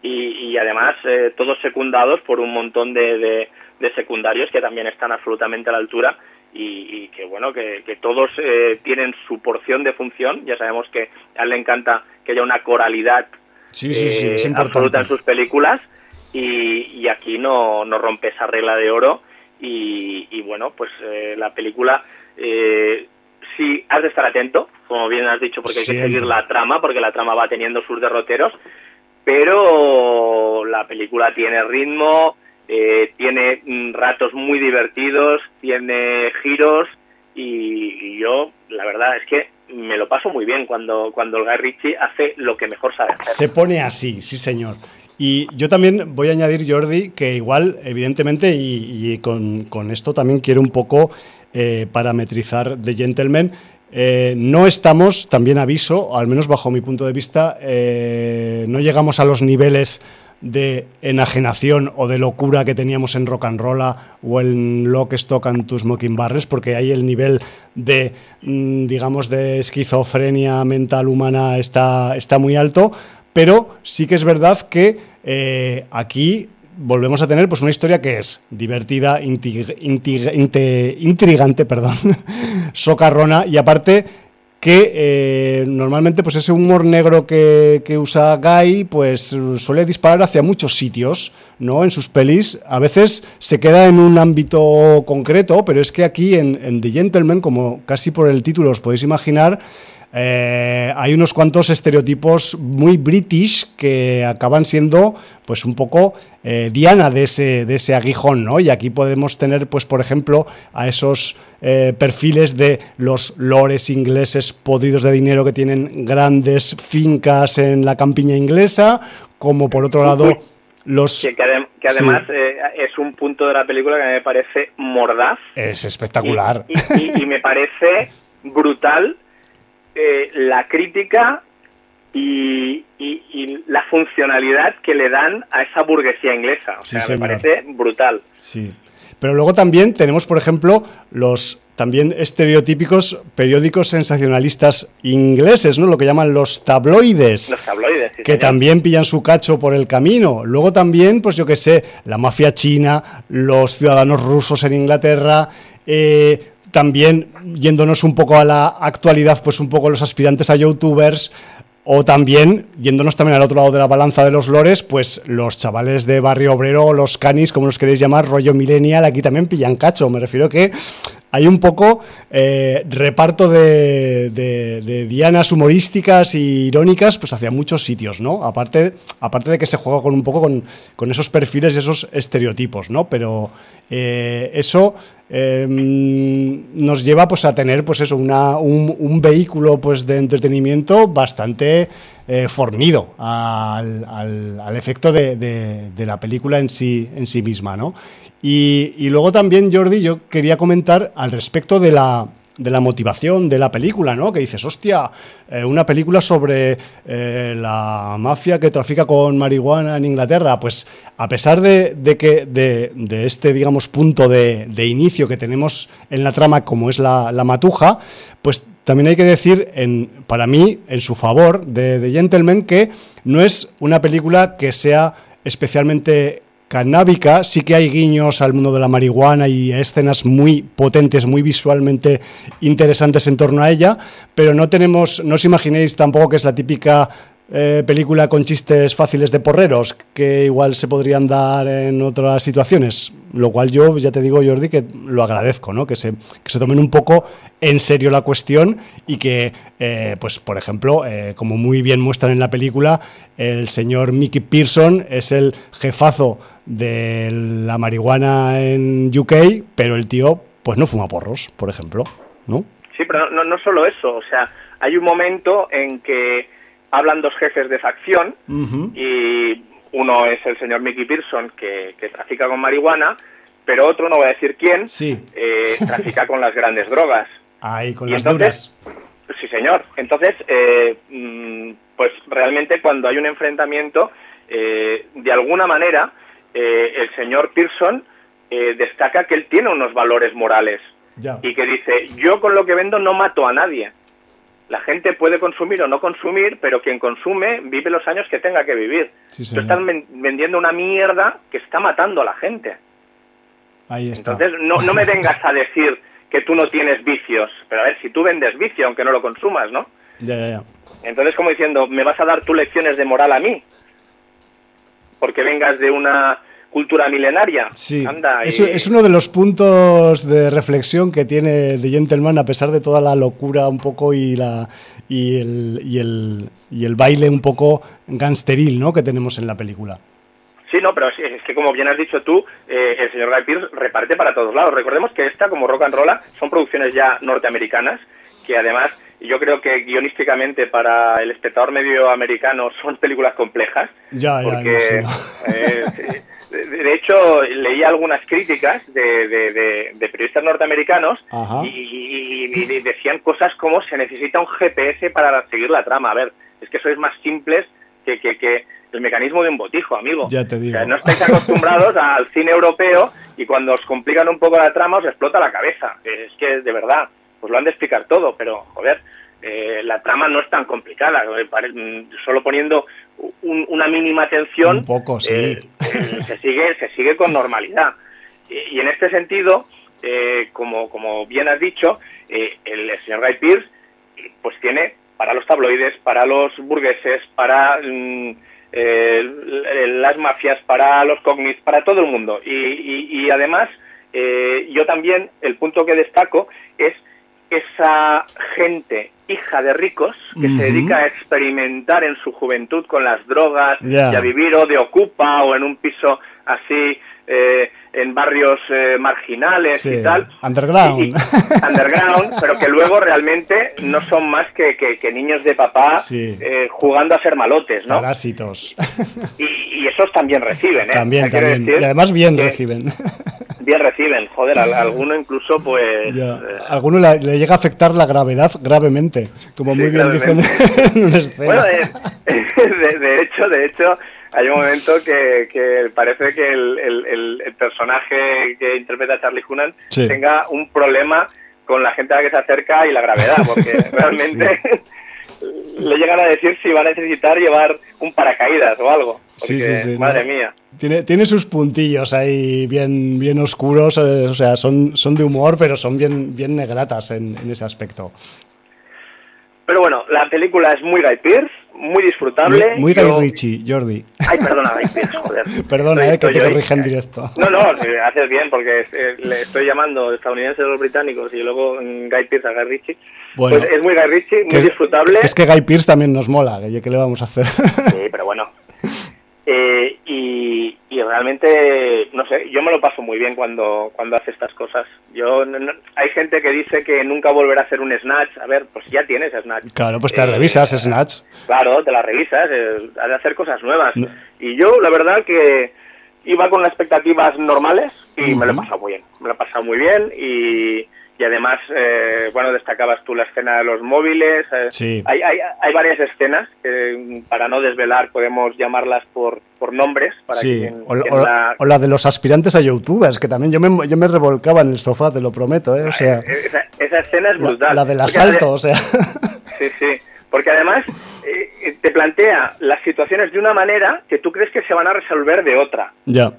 y, además eh, todos secundados por un montón de, de, secundarios que también están absolutamente a la altura y, que bueno que, que todos eh, tienen su porción de función. Ya sabemos que a él le encanta que haya una coralidad eh, absoluta en sus películas y, aquí no, no rompe esa regla de oro. Y, bueno, pues eh, la película eh, sí has de estar atento, como bien has dicho, porque hay que seguir la trama, porque la trama va teniendo sus derroteros, pero la película tiene ritmo, eh, tiene mm, ratos muy divertidos, tiene giros y, yo, la verdad es que me lo paso muy bien cuando, cuando el Guy hace lo que mejor sabe hacer. Se pone así, sí señor. Y yo también voy a añadir, Jordi, que igual, evidentemente, y, con, esto también quiero un poco eh, parametrizar The Gentleman, eh, no estamos, también aviso, al menos bajo mi punto de vista, eh, no llegamos a los niveles de enajenación o de locura que teníamos en Rock and o en Lock, Stock and Two Smoking Barrels, porque ahí el nivel de, mm, digamos, de esquizofrenia mental humana está, está muy alto, pero sí que es verdad que eh, aquí volvemos a tener pues una historia que es divertida, intrigante, perdón, socarrona y aparte que eh, normalmente pues ese humor negro que, usa Guy pues suele disparar hacia muchos sitios, ¿no? En sus pelis. A veces se queda en un ámbito concreto, pero es que aquí en, en The Gentleman, como casi por el título os podéis imaginar, eh, hay unos cuantos estereotipos muy british que acaban siendo pues un poco eh, diana de ese, de ese aguijón, ¿no? Y aquí podemos tener, pues, por ejemplo, a esos eh, perfiles de los lores ingleses podridos de dinero que tienen grandes fincas en la campiña inglesa, como por otro lado los... Que, además es un punto de la película que me parece mordaz. Es espectacular. y me parece brutal eh, la crítica y, la funcionalidad que le dan a esa burguesía inglesa. O sea, me parece brutal. Sí. Pero luego también tenemos, por ejemplo, los también estereotípicos periódicos sensacionalistas ingleses, ¿no? Lo que llaman los tabloides. Los tabloides, Que también pillan su cacho por el camino. Luego también, pues yo qué sé, la mafia china, los ciudadanos rusos en Inglaterra, eh, también yéndonos un poco a la actualidad, pues un poco los aspirantes a youtubers, o también, yéndonos también al otro lado de la balanza de los lores, pues los chavales de barrio obrero, los canis, como los queréis llamar, rollo millennial, aquí también pillan cacho. Me refiero que hay un poco eh, reparto de, dianas humorísticas y irónicas pues hacia muchos sitios, ¿no? Aparte, aparte de que se juega con un poco con, esos perfiles y esos estereotipos, ¿no? Pero eh, eso em, nos lleva pues a tener pues eso, un, vehículo pues de entretenimiento bastante eh, fornido al, al, efecto de, de, la película en sí, en sí misma, ¿no? Y, luego también, Jordi, yo quería comentar al respecto de la, de la motivación de la película, ¿no? Que dices, hostia, eh, una película sobre eh, la mafia que trafica con marihuana en Inglaterra. Pues a pesar de, que de, este, digamos, punto de, inicio que tenemos en la trama, como es la, matuja, pues también hay que decir, en, para mí, en su favor, de, de Gentleman, que no es una película que sea especialmente canábica. Sí que hay guiños al mundo de la marihuana y escenas muy potentes, muy visualmente interesantes en torno a ella, pero no tenemos, no os imaginéis tampoco que es la típica eh, película con chistes fáciles de porreros que igual se podrían dar en otras situaciones. Lo cual yo, ya te digo, Jordi, que lo agradezco, ¿no? Que se, que se tomen un poco en serio la cuestión y que, eh, pues, por ejemplo, eh, como muy bien muestran en la película, el señor Mickey Pearson es el jefazo de la marihuana en UK, pero el tío, pues no fuma porros, por ejemplo, ¿no? Sí, pero no, no solo eso, o sea, hay un momento en que hablan dos jefes de facción y uno es el señor Mickey Pearson que, trafica con marihuana, pero otro, no voy a decir quién, eh, trafica con las grandes drogas. Ahí, con las duras. Sí, señor. Entonces, eh, mm, pues realmente cuando hay un enfrentamiento, eh, de alguna manera, el señor Pearson destaca que él tiene unos valores morales. Y que dice, yo con lo que vendo no mato a nadie la gente puede consumir o no consumir, pero quien consume vive los años que tenga que vivir. tú estás vendiendo una mierda que está matando a la gente. Ahí está. Entonces, no, no me vengas a decir que tú no tienes vicios. Pero a ver, si tú vendes vicio, aunque no lo consumas, ¿no? Ya, ya, ya. Entonces, como diciendo, ¿me vas a dar tú lecciones de moral a mí? Porque vengas de una cultura milenaria. Sí, es, uno de los puntos de reflexión que tiene The Gentleman a pesar de toda la locura un poco y la y el, y el, y el baile un poco gangsteril ¿no? que tenemos en la película. Sí, no, pero es que como bien has dicho tú, eh, el señor Guy Pearce reparte para todos lados. Recordemos que esta, como Rock and Roll, son producciones ya norteamericanas, que además yo creo que guionísticamente para el espectador medio americano son películas complejas. Ya, ya, porque, eh, de hecho, leí algunas críticas de, periodistas norteamericanos y, decían cosas como se necesita un GPS para seguir la trama. A ver, es que sois más simples que, que, el mecanismo de un botijo, amigo. Ya te digo. no estáis acostumbrados al cine europeo y cuando os complican un poco la trama os explota la cabeza. Es que, de verdad, os lo han de explicar todo, pero, joder, eh, la trama no es tan complicada. Eh, solo poniendo una mínima atención, poco, eh, se, sigue, se sigue con normalidad. Y, en este sentido, como, como bien has dicho, el, señor Guy Pearce pues tiene para los tabloides, para los burgueses, para mm, las mafias, para los cognis, para todo el mundo. Y, y además, yo también, el punto que destaco es esa gente hija de ricos que se dedica a experimentar en su juventud con las drogas y a vivir o de ocupa o en un piso así eh, en barrios eh, marginales y tal. Underground. underground, pero que luego realmente no son más que, que, niños de papá eh, jugando a ser malotes, ¿no? Parásitos. Y, esos también reciben, ¿eh? También, también. y además bien reciben. Bien reciben, joder, a, alguno incluso pues... A alguno le, llega a afectar la gravedad gravemente, como muy bien dicen en una escena. Bueno, de hecho, de hecho hay un momento que, parece que el, personaje que interpreta Charlie Hunnam tenga un problema con la gente a la que se acerca y la gravedad, porque realmente le llegan a decir si va a necesitar llevar un paracaídas o algo. sí, sí, sí. Madre mía. Tiene, tiene sus puntillos ahí bien, bien oscuros, eh, o sea, son, son de humor, pero son bien, bien negratas en, en ese aspecto. Pero bueno, la película es muy Guy Pearce, muy disfrutable. Muy, Guy Ritchie, Jordi. Ay, perdona, Pearce, joder. perdona, eh, que te corrija en directo. No, no, haces bien, porque eh, le estoy llamando estadounidenses a los británicos y luego Guy Pearce a Guy Ritchie. Bueno, pues es muy Guy Ritchie, muy disfrutable. Es que Guy Pearce también nos mola, ¿qué le vamos a hacer? Sí, pero bueno. Eh, y, realmente, no sé, yo me lo paso muy bien cuando, cuando hace estas cosas. Yo Hay gente que dice que nunca volverá a hacer un Snatch. A ver, pues ya tienes Snatch. Claro, pues te revisas Snatch. Claro, te la revisas, eh, de hacer cosas nuevas. Y yo, la verdad que iba con expectativas normales y me lo he pasado muy bien. Me lo he pasado muy bien y y además, eh, bueno, destacabas tú la escena de los móviles. Eh, sí. Hay, hay, hay, varias escenas que, para no desvelar, podemos llamarlas por, por nombres. Para sí, o, la... de los aspirantes a youtubers, que también yo me, yo me revolcaba en el sofá, te lo prometo. ¿eh? O sea, esa, esa escena es brutal. La, del asalto, o sea. Sí, sí. Porque además eh, te plantea las situaciones de una manera que tú crees que se van a resolver de otra. Ya.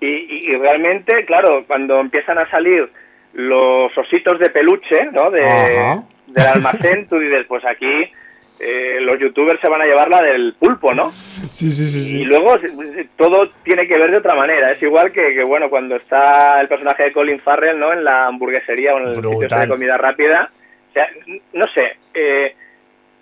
Y, y, realmente, claro, cuando empiezan a salir los ositos de peluche, ¿no? De, del almacén, tú dices, pues aquí eh, los youtubers se van a llevar la del pulpo, ¿no? Sí, sí, sí, sí. Y luego todo tiene que ver de otra manera. Es igual que, que, bueno, cuando está el personaje de Colin Farrell, ¿no? En la hamburguesería o en el sitio de comida rápida. O sea, no sé, eh,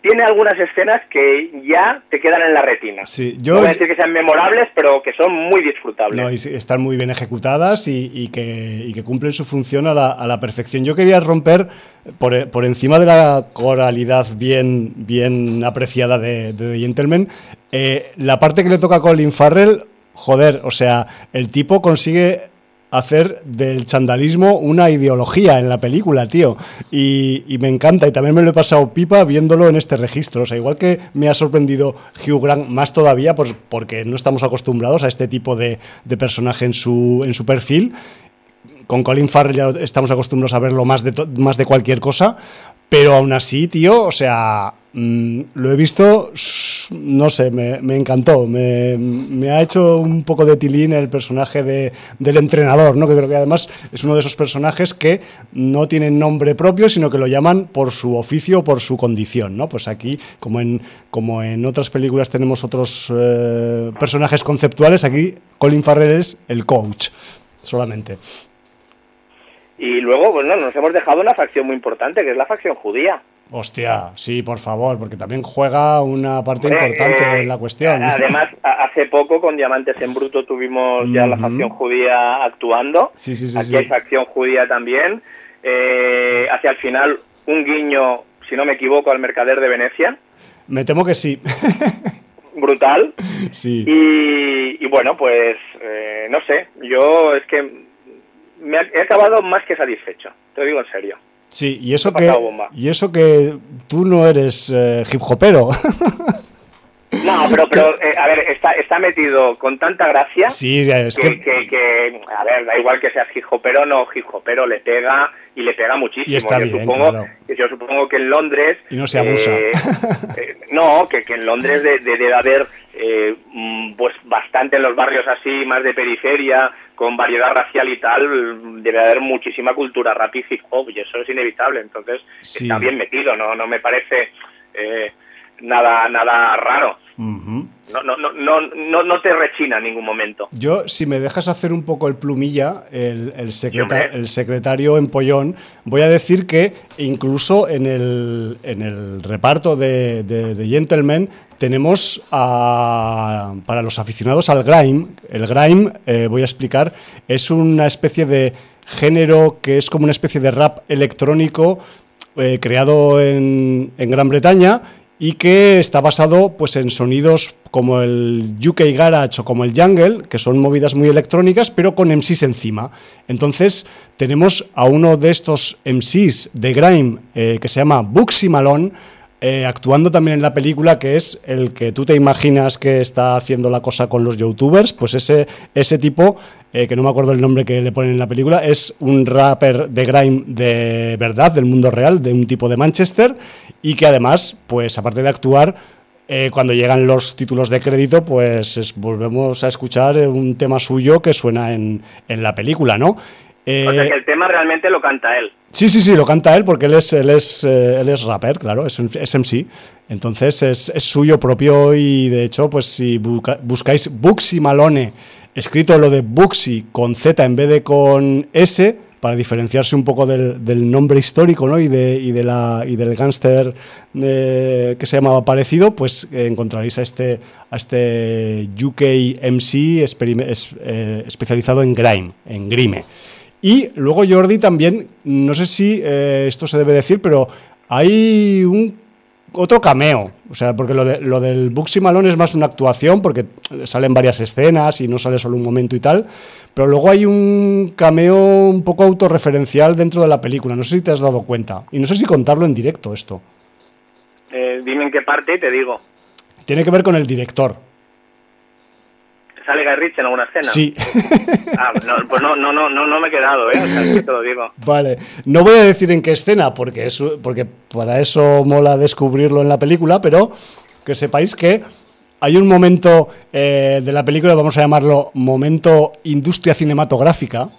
tiene algunas escenas que ya te quedan en la retina. Sí, yo... No voy a decir que sean memorables, pero que son muy disfrutables. No, y están muy bien ejecutadas y, que, y que, cumplen su función a la, a la, perfección. Yo quería romper por, por, encima de la coralidad bien, bien apreciada de, de The Gentleman, eh, la parte que le toca a Colin Farrell, joder, o sea, el tipo consigue hacer del chandalismo una ideología en la película, tío. Y, me encanta, y también me lo he pasado pipa viéndolo en este registro. O sea, igual que me ha sorprendido Hugh Grant más todavía, pues porque no estamos acostumbrados a este tipo de, personaje en su perfil. Con Colin Farrell ya estamos acostumbrados a verlo más de, más de cualquier cosa, pero aún así, tío, o sea, mmm, lo he visto, no sé, me, me encantó. Me, me, ha hecho un poco de tilín el personaje de, del entrenador, ¿no? Que creo que además es uno de esos personajes que no tienen nombre propio, sino que lo llaman por su oficio o por su condición, ¿no? Pues aquí, como en, como en otras películas tenemos otros eh, personajes conceptuales, aquí Colin Farrell es el coach, solamente. Y luego, bueno, nos hemos dejado una facción muy importante, que es la facción judía. Hostia, sí, por favor, porque también juega una parte importante eh, en la cuestión. Además, hace poco con Diamantes en Bruto tuvimos ya la facción judía actuando. Sí, sí, sí. Aquí hay facción judía también. Eh, hacia el final, un guiño, si no me equivoco, al Mercader de Venecia. Me temo que sí. Brutal. Sí. Y, y bueno, pues eh, no sé, yo es que me he acabado más que satisfecho, te lo digo en serio. Sí, y eso, que, y eso que tú no eres eh, hip hopero. No, pero, pero eh, a ver, está, está metido con tanta gracia sí, es que, que... que, a ver, da igual que seas hip hopero o no hopero, le pega y le pega muchísimo. Y está yo, bien, supongo, claro. yo supongo que en Londres... Y no se abusa. Eh, eh, no, que, que en Londres de, de, debe haber eh, pues bastante en los barrios así, más de periferia, con variedad racial y tal, debe haber muchísima cultura rap y hip hop, y eso es inevitable. Entonces, Sí. está bien metido, no, no me parece... Eh, nada nada raro. No, no, no, no, no, no te rechina en ningún momento. Yo, si me dejas hacer un poco el plumilla, el, el, el secretario empollón, voy a decir que incluso en el, en el reparto de, de, de Gentleman tenemos a- para los aficionados al grime. El grime, eh, voy a explicar, es una especie de género que es como una especie de rap electrónico eh, creado en, en Gran Bretaña y que está basado pues en sonidos como el UK Garage o como el Jungle, que son movidas muy electrónicas, pero con MCs encima. Entonces tenemos a uno de estos MCs de Grime eh, que se llama Buxy Malone, eh, actuando también en la película, que es el que tú te imaginas que está haciendo la cosa con los youtubers, pues ese, ese tipo, eh, que no me acuerdo el nombre que le ponen en la película, es un rapper de grime de verdad, del mundo real, de un tipo de Manchester, y que además, pues aparte de actuar, eh, cuando llegan los títulos de crédito, pues es- volvemos a escuchar un tema suyo que suena en, en la película, ¿no? Eh, O sea que el tema realmente lo canta él. Sí, sí, sí, lo canta él porque él es, él es, eh, él es rapper, claro, es, es MC. Entonces es, es suyo propio y de hecho, pues si buscáis Buxy Malone, escrito lo de Buxy con Z en vez de con S, para diferenciarse un poco del, del nombre histórico ¿no? y, de, y, de la, y del gángster eh, que se llamaba parecido, pues eh, encontraréis a este, a este UK MC es- eh, especializado en grime, en grime. Y luego Jordi también, no sé si eh, esto se debe decir, pero hay un otro cameo. O sea, porque lo, de, lo del Buxy Malone es más una actuación, porque salen varias escenas y no sale solo un momento y tal. Pero luego hay un cameo un poco autorreferencial dentro de la película. No sé si te has dado cuenta. Y no sé si contarlo en directo esto. Eh, dime en qué parte y te digo. Tiene que ver con el director. ¿Sale Guy Ritchie en alguna escena? Sí. Ah, no, pues no, no, no, no, me he quedado, ¿eh? O sea, que te lo digo. Vale, no voy a decir en qué escena, porque, es, porque para eso mola descubrirlo en la película, pero que sepáis que hay un momento eh, de la película, vamos a llamarlo momento industria cinematográfica,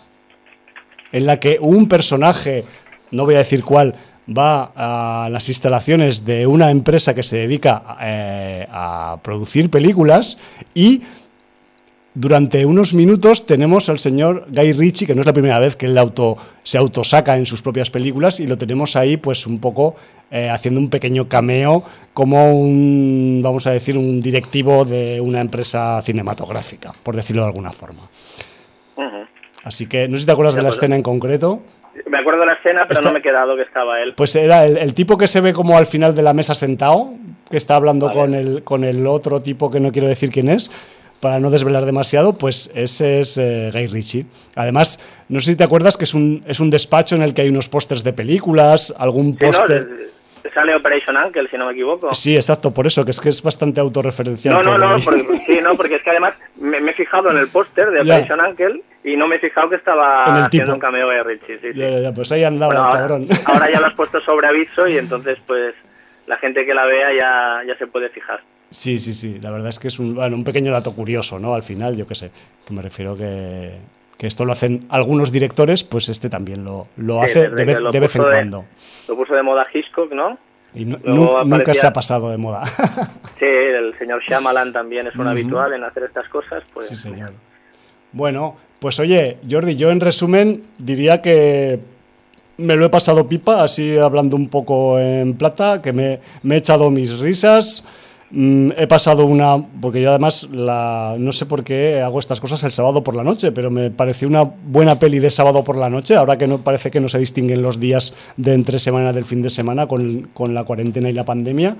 en la que un personaje, no voy a decir cuál, va a las instalaciones de una empresa que se dedica eh, a producir películas y durante unos minutos tenemos al señor Guy Ritchie, que no es la primera vez que él auto, se autosaca en sus propias películas, y lo tenemos ahí, pues un poco eh, haciendo un pequeño cameo, como un, vamos a decir, un directivo de una empresa cinematográfica, por decirlo de alguna forma. Así que, no sé si te acuerdas de la escena en concreto. Me acuerdo de la escena, pero no me he quedado que estaba él. Pues era el, tipo que se ve como al final de la mesa sentado, que está hablando con, el, con el otro tipo que no quiero decir quién es para no desvelar demasiado, pues ese es eh, Guy Ritchie. Además, no sé si te acuerdas que es un, es un despacho en el que hay unos pósters de películas, algún póster... sale Operation Uncle, si no me equivoco. Sí, exacto, por eso, que es que es bastante autorreferencial. No, no, no, porque, sí, no, porque es que además me, he fijado en el póster de Operation Uncle y no me he fijado que estaba haciendo un cameo de Ritchie. Sí, ya, ya, pues ahí andaba el cabrón. Ahora, ya lo has puesto sobre aviso y entonces pues la gente que la vea ya, ya se puede fijar. Sí, sí, sí. La verdad es que es un, bueno, un pequeño dato curioso, ¿no? Al final, yo qué sé, que me refiero que, que esto lo hacen algunos directores, pues este también lo, lo hace de, vez, de vez en cuando. Lo puso de moda Hitchcock, ¿no? Y nunca se ha pasado de moda. sí, el señor Shyamalan también es un habitual en hacer estas cosas. Pues, sí, señor. Bueno, pues oye, Jordi, yo en resumen diría que me lo he pasado pipa, así hablando un poco en plata, que me, me he echado mis risas. Mm, he pasado una, porque yo además la, no sé por qué hago estas cosas el sábado por la noche, pero me pareció una buena peli de sábado por la noche, ahora que no parece que no se distinguen los días de entre semana del fin de semana con, con la cuarentena y la pandemia.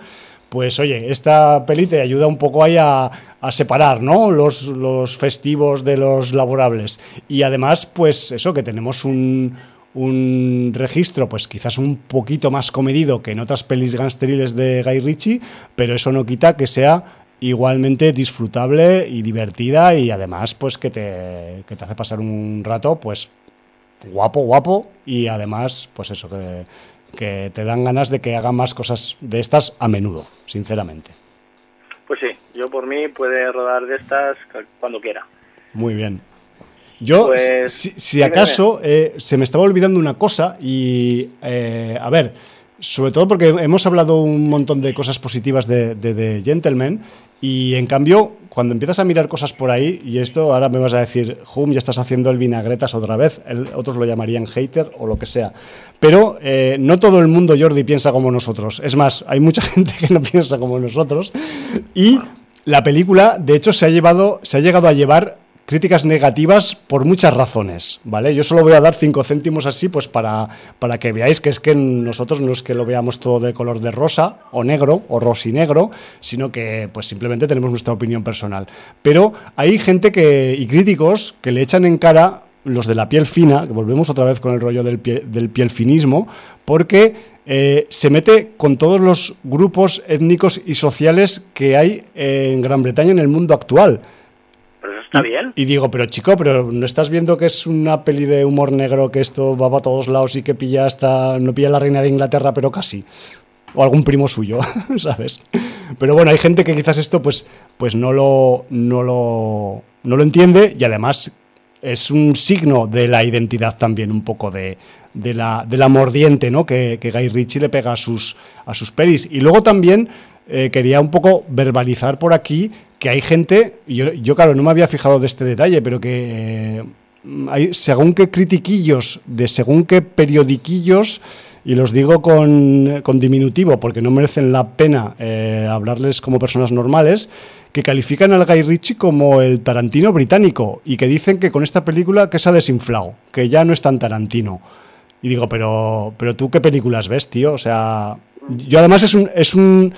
Pues oye, esta peli te ayuda un poco ahí a, a separar ¿no? los, los festivos de los laborables. Y además, pues eso, que tenemos un, un registro, pues quizás un poquito más comedido que en otras pelis gangsteriles de Guy Ritchie, pero eso no quita que sea igualmente disfrutable y divertida y además pues que te, que te hace pasar un rato pues guapo, guapo y además pues eso, que, que te dan ganas de que haga más cosas de estas a menudo, sinceramente. Pues sí, yo por mí puede rodar de estas cuando quiera. Muy bien. Yo, pues, si, acaso, eh, se me estaba olvidando una cosa y, eh, a ver, sobre todo porque hemos hablado un montón de cosas positivas de, de, Gentleman y en cambio, cuando empiezas a mirar cosas por ahí, y esto ahora me vas a decir, Hum, ya estás haciendo el vinagretas otra vez, otros lo llamarían hater o lo que sea. Pero eh, no todo el mundo, Jordi, piensa como nosotros. Es más, hay mucha gente que no piensa como nosotros. Y la película, de hecho, se ha, llevado, se ha llegado a llevar críticas negativas por muchas razones, ¿vale? Yo solo voy a dar cinco céntimos así, pues para, para que veáis que es que nosotros no es que lo veamos todo de color de rosa o negro o rosinegro, sino que pues simplemente tenemos nuestra opinión personal. Pero hay gente que, y críticos que le echan en cara los de la piel fina, que volvemos otra vez con el rollo del, piel finismo, porque eh, se mete con todos los grupos étnicos y sociales que hay en Gran Bretaña en el mundo actual y, digo, pero chico, pero ¿no estás viendo que es una peli de humor negro, que esto va para todos lados y que pilla hasta, no pilla la reina de Inglaterra, pero casi? O algún primo suyo, ¿sabes? Pero bueno, hay gente que quizás esto pues, pues no, lo, no, lo, no lo entiende y además es un signo de la identidad también, un poco de, de, la, de la mordiente ¿no? que, que Guy Ritchie le pega a sus, a sus pelis. Y luego también eh, quería un poco verbalizar por aquí que hay gente, yo, yo claro, no me había fijado de este detalle, pero que eh, hay según qué critiquillos, de según qué periodiquillos, y los digo con, con diminutivo porque no merecen la pena eh, hablarles como personas normales, que califican al Guy Ritchie como el Tarantino británico y que dicen que con esta película que se ha desinflado, que ya no es tan Tarantino. Y digo, pero, pero tú qué películas ves, tío? O sea, yo además es un, es un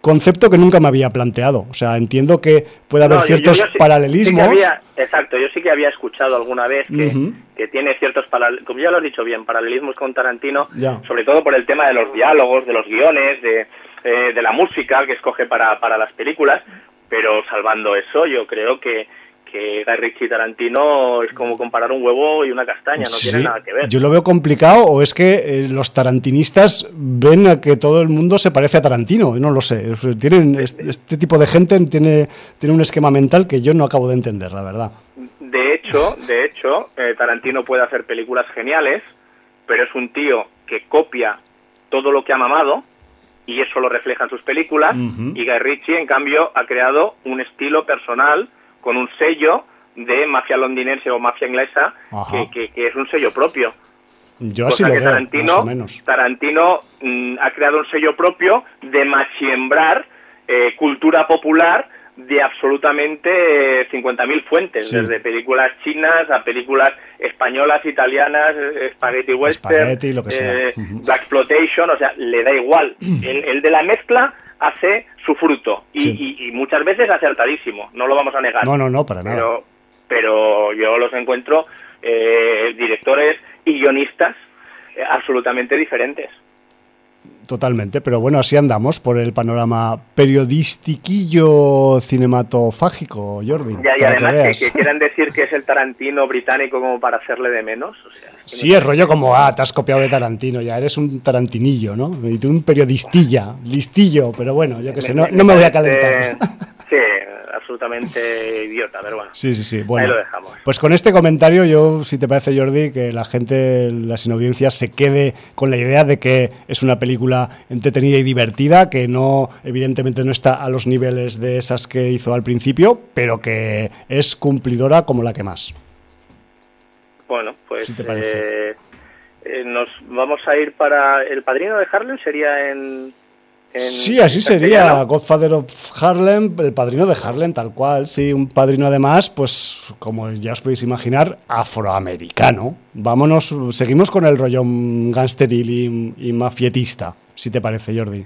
concepto que nunca me había planteado. O sea, entiendo que puede haber ciertos paralelismos. exacto, yo sí que había escuchado alguna vez que, tiene ciertos, como ya lo has dicho bien, paralelismos con Tarantino, sobre todo por el tema de los diálogos, de los guiones, de, eh, la música que escoge para, para las películas, pero salvando eso, yo creo que, que Guy Ritchie y Tarantino es como comparar un huevo y una castaña, no tiene nada que ver. Yo lo veo complicado o es que eh, los tarantinistas ven a que todo el mundo se parece a Tarantino, no lo sé. Tienen este, tipo de gente tiene, tiene un esquema mental que yo no acabo de entender, la verdad. De hecho, de hecho, eh, Tarantino puede hacer películas geniales, pero es un tío que copia todo lo que ha mamado y eso lo refleja en sus películas. Y Guy Ritchie, en cambio, ha creado un estilo personal con un sello de mafia londinense o mafia inglesa que, que, es un sello propio. Yo así lo veo, Tarantino, más o menos. Tarantino mm, ha creado un sello propio de machiembrar eh, cultura popular de absolutamente 50.000 fuentes, desde películas chinas a películas españolas, italianas, eh, spaghetti western, lo que sea. Eh, black exploitation, o sea, le da igual. el, de la mezcla hace su fruto y, muchas veces acertadísimo, no lo vamos a negar. No, no, no, para nada. Pero, pero yo los encuentro eh, directores y guionistas absolutamente diferentes. Totalmente, pero bueno, así andamos por el panorama periodistiquillo cinematofágico, Jordi. Ya, y además que, quieran decir que es el Tarantino británico como para hacerle de menos. O sea, sí, es rollo como, ah, te has copiado de Tarantino, ya eres un tarantinillo, ¿no? Y tú un periodistilla, listillo, pero bueno, yo qué sé, no, no me voy a calentar. Sí, absolutamente idiota, pero bueno. Sí, sí, sí. Bueno, ahí lo dejamos. Pues con este comentario, yo, si te parece, Jordi, que la gente, la sin audiencia, se quede con la idea de que es una película entretenida y divertida, que no, evidentemente, no está a los niveles de esas que hizo al principio, pero que es cumplidora como la que más. Bueno, pues. Eh, eh, nos vamos a ir para. El padrino de Harlem sería en sí, así sería. Godfather of Harlem, el padrino de Harlem, tal cual. Sí, un padrino además, pues como ya os podéis imaginar, afroamericano. Vámonos, seguimos con el rollo gangsteril y, mafietista, si te parece, Jordi.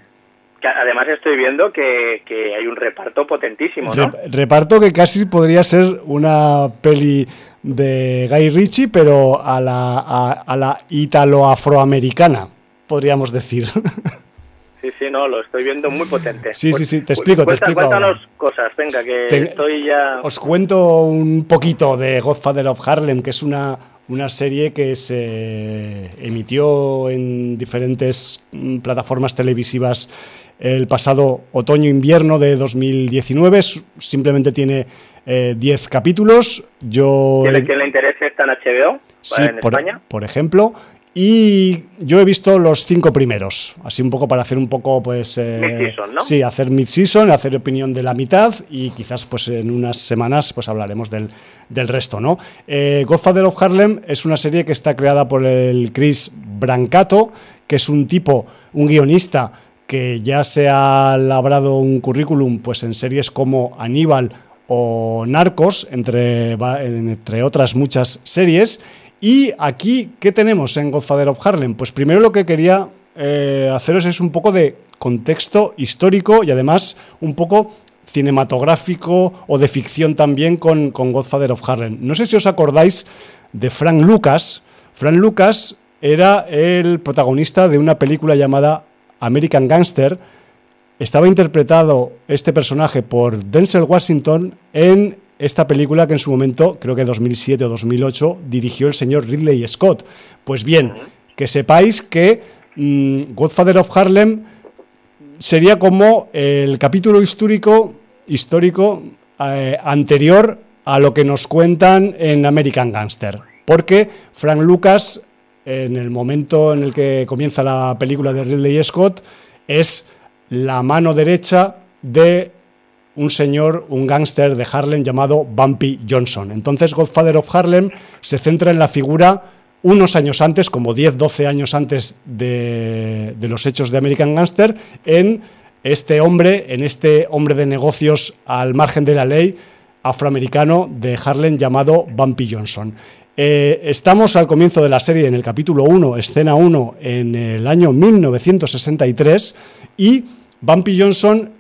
Además estoy viendo que, hay un reparto potentísimo, ¿no? reparto que casi podría ser una peli de Guy Ritchie, pero a la, a la italo-afroamericana, podríamos decir. Sí, sí, no, lo estoy viendo muy potente. Sí, sí, sí, te explico, te explico. Cuéntanos cosas, venga, que estoy ya... Os cuento un poquito de Godfather of Harlem, que es una, una serie que se emitió en diferentes mm, plataformas televisivas el pasado otoño-invierno de 2019. Simplemente tiene 10 eh, capítulos. Yo... ¿Quién le, le interese está en HBO? Sí, en por, España? por ejemplo. Y yo he visto los cinco primeros, así un poco para hacer un poco, pues... Eh, ¿no? Sí, hacer mid-season, hacer opinión de la mitad y quizás pues en unas semanas pues hablaremos del, del resto, ¿no? Eh, Godfather of Harlem es una serie que está creada por el Chris Brancato, que es un tipo, un guionista que ya se ha labrado un currículum pues en series como Aníbal o Narcos, entre, entre otras muchas series, y aquí, ¿qué tenemos en Godfather of Harlem? Pues primero lo que quería eh, haceros es un poco de contexto histórico y además un poco cinematográfico o de ficción también con, con Godfather of Harlem. No sé si os acordáis de Frank Lucas. Frank Lucas era el protagonista de una película llamada American Gangster. Estaba interpretado este personaje por Denzel Washington en esta película que en su momento, creo que 2007 o 2008, dirigió el señor Ridley Scott. Pues bien, que sepáis que mm, Godfather of Harlem sería como el capítulo histórico, histórico eh, anterior a lo que nos cuentan en American Gangster. Porque Frank Lucas, en el momento en el que comienza la película de Ridley Scott, es la mano derecha de un señor, un gángster de Harlem llamado Bumpy Johnson. Entonces Godfather of Harlem se centra en la figura unos años antes, como 10, 12 años antes de, los hechos de American Gangster, en este hombre, en este hombre de negocios al margen de la ley afroamericano de Harlem llamado Bumpy Johnson. Eh, estamos al comienzo de la serie, en el capítulo 1, escena 1, en el año 1963, y Bumpy Johnson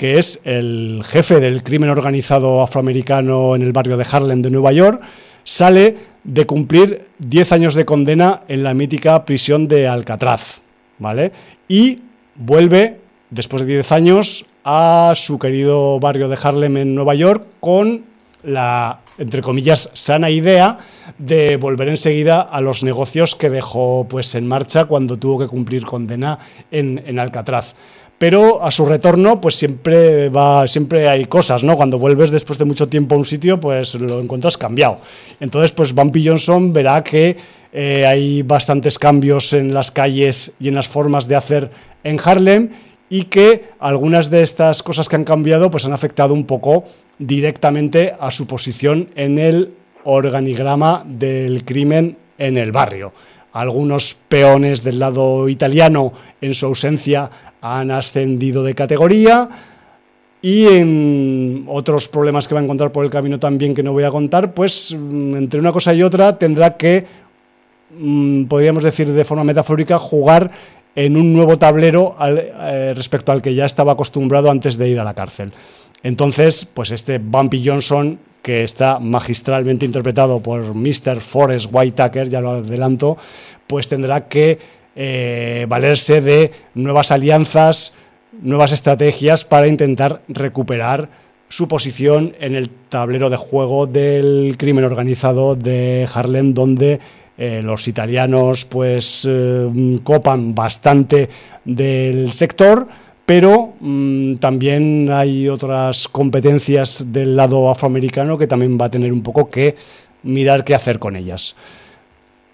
que es el jefe del crimen organizado afroamericano en el barrio de Harlem de Nueva York, sale de cumplir 10 años de condena en la mítica prisión de Alcatraz, ¿vale? Y vuelve, después de 10 años, a su querido barrio de Harlem en Nueva York con la entre comillas, sana idea de volver enseguida a los negocios que dejó pues, en marcha cuando tuvo que cumplir condena en, en Alcatraz pero a su retorno pues siempre va siempre hay cosas no cuando vuelves después de mucho tiempo a un sitio pues lo encuentras cambiado. Entonces pues Bumpy Johnson verá que eh, hay bastantes cambios en las calles y en las formas de hacer en Harlem y que algunas de estas cosas que han cambiado pues han afectado un poco directamente a su posición en el organigrama del crimen en el barrio. Algunos peones del lado italiano en su ausencia han ascendido de categoría y en otros problemas que va a encontrar por el camino también que no voy a contar, pues mm, entre una cosa y otra tendrá que, mm, podríamos decir de forma metafórica, jugar en un nuevo tablero eh, respecto al que ya estaba acostumbrado antes de ir a la cárcel. Entonces, pues este Bumpy Johnson, que está magistralmente interpretado por Mr. Forrest Whitaker, ya lo adelanto, pues tendrá que eh, valerse de nuevas alianzas, nuevas estrategias para intentar recuperar su posición en el tablero de juego del crimen organizado de Harlem, donde eh, los italianos pues eh, copan bastante del sector, pero mm, también hay otras competencias del lado afroamericano que también va a tener un poco que mirar qué hacer con ellas.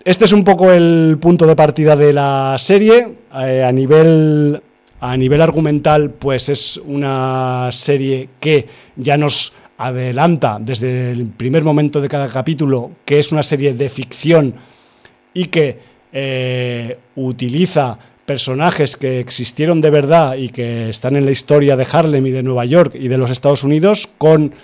Este es un poco el punto de partida de la serie. Eh, a, nivel, a nivel argumental, pues es una serie que ya nos adelanta desde el primer momento de cada capítulo que es una serie de ficción y que eh, utiliza personajes que existieron de verdad y que están en la historia de Harlem y de Nueva York y de los Estados Unidos con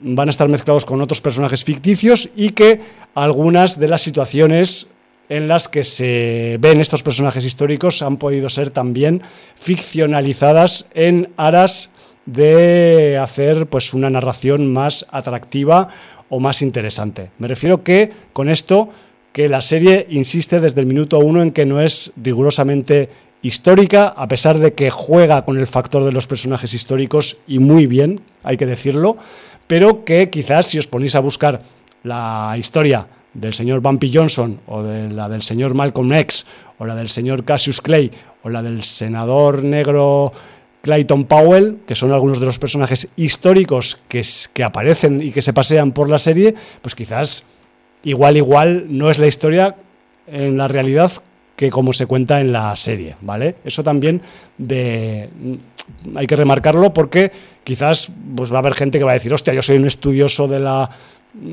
van a estar mezclados con otros personajes ficticios y que algunas de las situaciones en las que se ven estos personajes históricos han podido ser también ficcionalizadas en aras de hacer pues una narración más atractiva o más interesante. Me refiero que con esto que la serie insiste desde el minuto uno en que no es rigurosamente histórica, a pesar de que juega con el factor de los personajes históricos y muy bien, hay que decirlo, pero que quizás si os ponéis a buscar la historia del señor Bumpy Johnson o de la del señor Malcolm X o la del señor Cassius Clay o la del senador negro Clayton Powell, que son algunos de los personajes históricos que, que aparecen y que se pasean por la serie, pues quizás igual igual no es la historia en la realidad que como se cuenta en la serie, ¿vale? Eso también hay que remarcarlo porque quizás pues va a haber gente que va a decir, hostia, yo soy un estudioso de la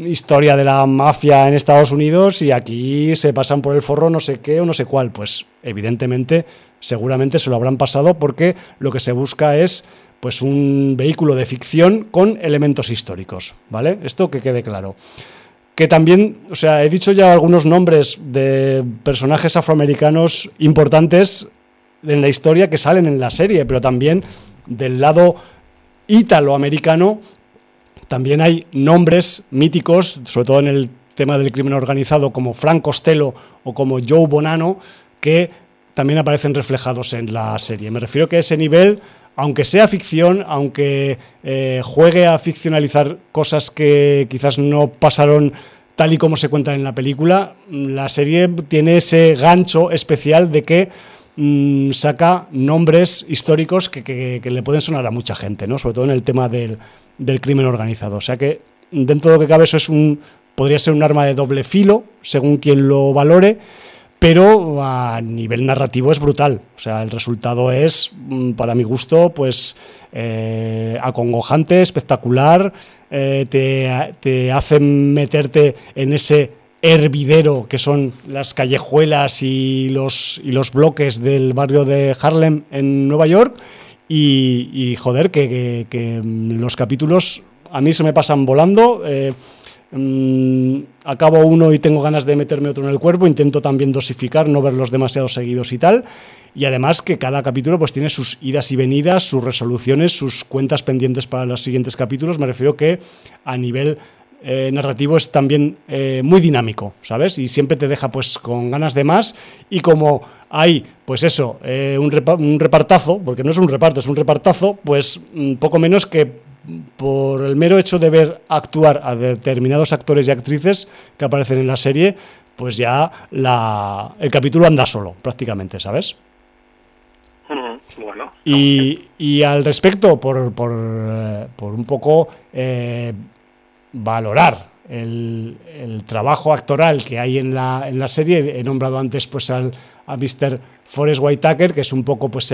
historia de la mafia en Estados Unidos y aquí se pasan por el forro no sé qué o no sé cuál. Pues evidentemente, seguramente se lo habrán pasado porque lo que se busca es pues un vehículo de ficción con elementos históricos, ¿vale? Esto que quede claro. Que también, o sea, he dicho ya algunos nombres de personajes afroamericanos importantes en la historia que salen en la serie, pero también del lado ítalo-americano también hay nombres míticos, sobre todo en el tema del crimen organizado, como Frank Costello o como Joe Bonanno, que también aparecen reflejados en la serie. Me refiero que ese nivel, aunque sea ficción, aunque eh, juegue a ficcionalizar cosas que quizás no pasaron tal y como se cuentan en la película, la serie tiene ese gancho especial de que Mm, saca nombres históricos que, le pueden sonar a mucha gente, ¿no? sobre todo en el tema del, crimen organizado. O sea que dentro de lo que cabe eso es un, podría ser un arma de doble filo, según quien lo valore, pero a nivel narrativo es brutal. O sea, el resultado es, mm, para mi gusto, pues eh, acongojante, espectacular, eh, te, te hace meterte en ese hervidero que son las callejuelas y los, y los bloques del barrio de Harlem en Nueva York. Y, joder, que, los capítulos a mí se me pasan volando. Eh, mm, acabo uno y tengo ganas de meterme otro en el cuerpo. Intento también dosificar, no verlos demasiado seguidos y tal. Y además que cada capítulo pues tiene sus idas y venidas, sus resoluciones, sus cuentas pendientes para los siguientes capítulos. Me refiero que a nivel eh, narrativo es también eh, muy dinámico, ¿sabes? Y siempre te deja pues con ganas de más y como hay, pues eso, eh, un, repartazo, porque no es un reparto, es un repartazo, pues mm, poco menos que por el mero hecho de ver actuar a determinados actores y actrices que aparecen en la serie, pues ya la, el capítulo anda solo, prácticamente, ¿sabes? Bueno. Y, al respecto, por, por, eh, un poco eh, valorar el, trabajo actoral que hay en la, en la serie, he nombrado antes pues al, a Mr. Forrest Whitaker, que es un poco pues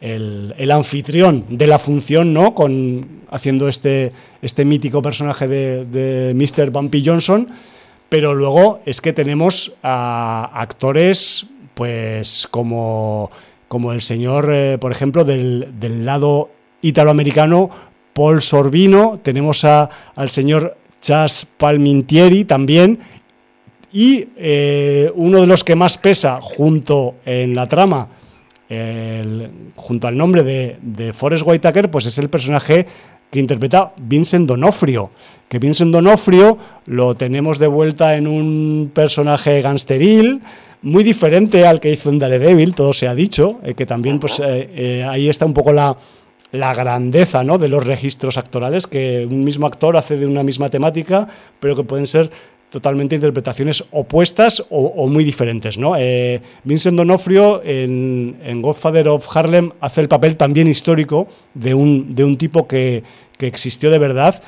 el, anfitrión de la función, ¿no? Con, haciendo este, este mítico personaje de, de Mr. Bumpy Johnson. Pero luego es que tenemos a actores, pues como, como el señor, eh, por ejemplo, del, del lado italoamericano, Paul Sorbino, tenemos a, al señor Chas Palmintieri también, y eh, uno de los que más pesa junto en la trama, junto al nombre de, de Forrest Whitaker, pues es el personaje que interpreta Vincent Donofrio. Que Vincent Donofrio lo tenemos de vuelta en un personaje gangsteril, muy diferente al que hizo en Daredevil, todo se ha dicho, eh, que también pues eh, ahí está un poco la, la grandeza ¿no? de los registros actorales, que un mismo actor hace de una misma temática, pero que pueden ser totalmente interpretaciones opuestas o, muy diferentes. ¿no? Eh, Vincent Donofrio en, Godfather of Harlem hace el papel también histórico de un, de un tipo que, existió de verdad,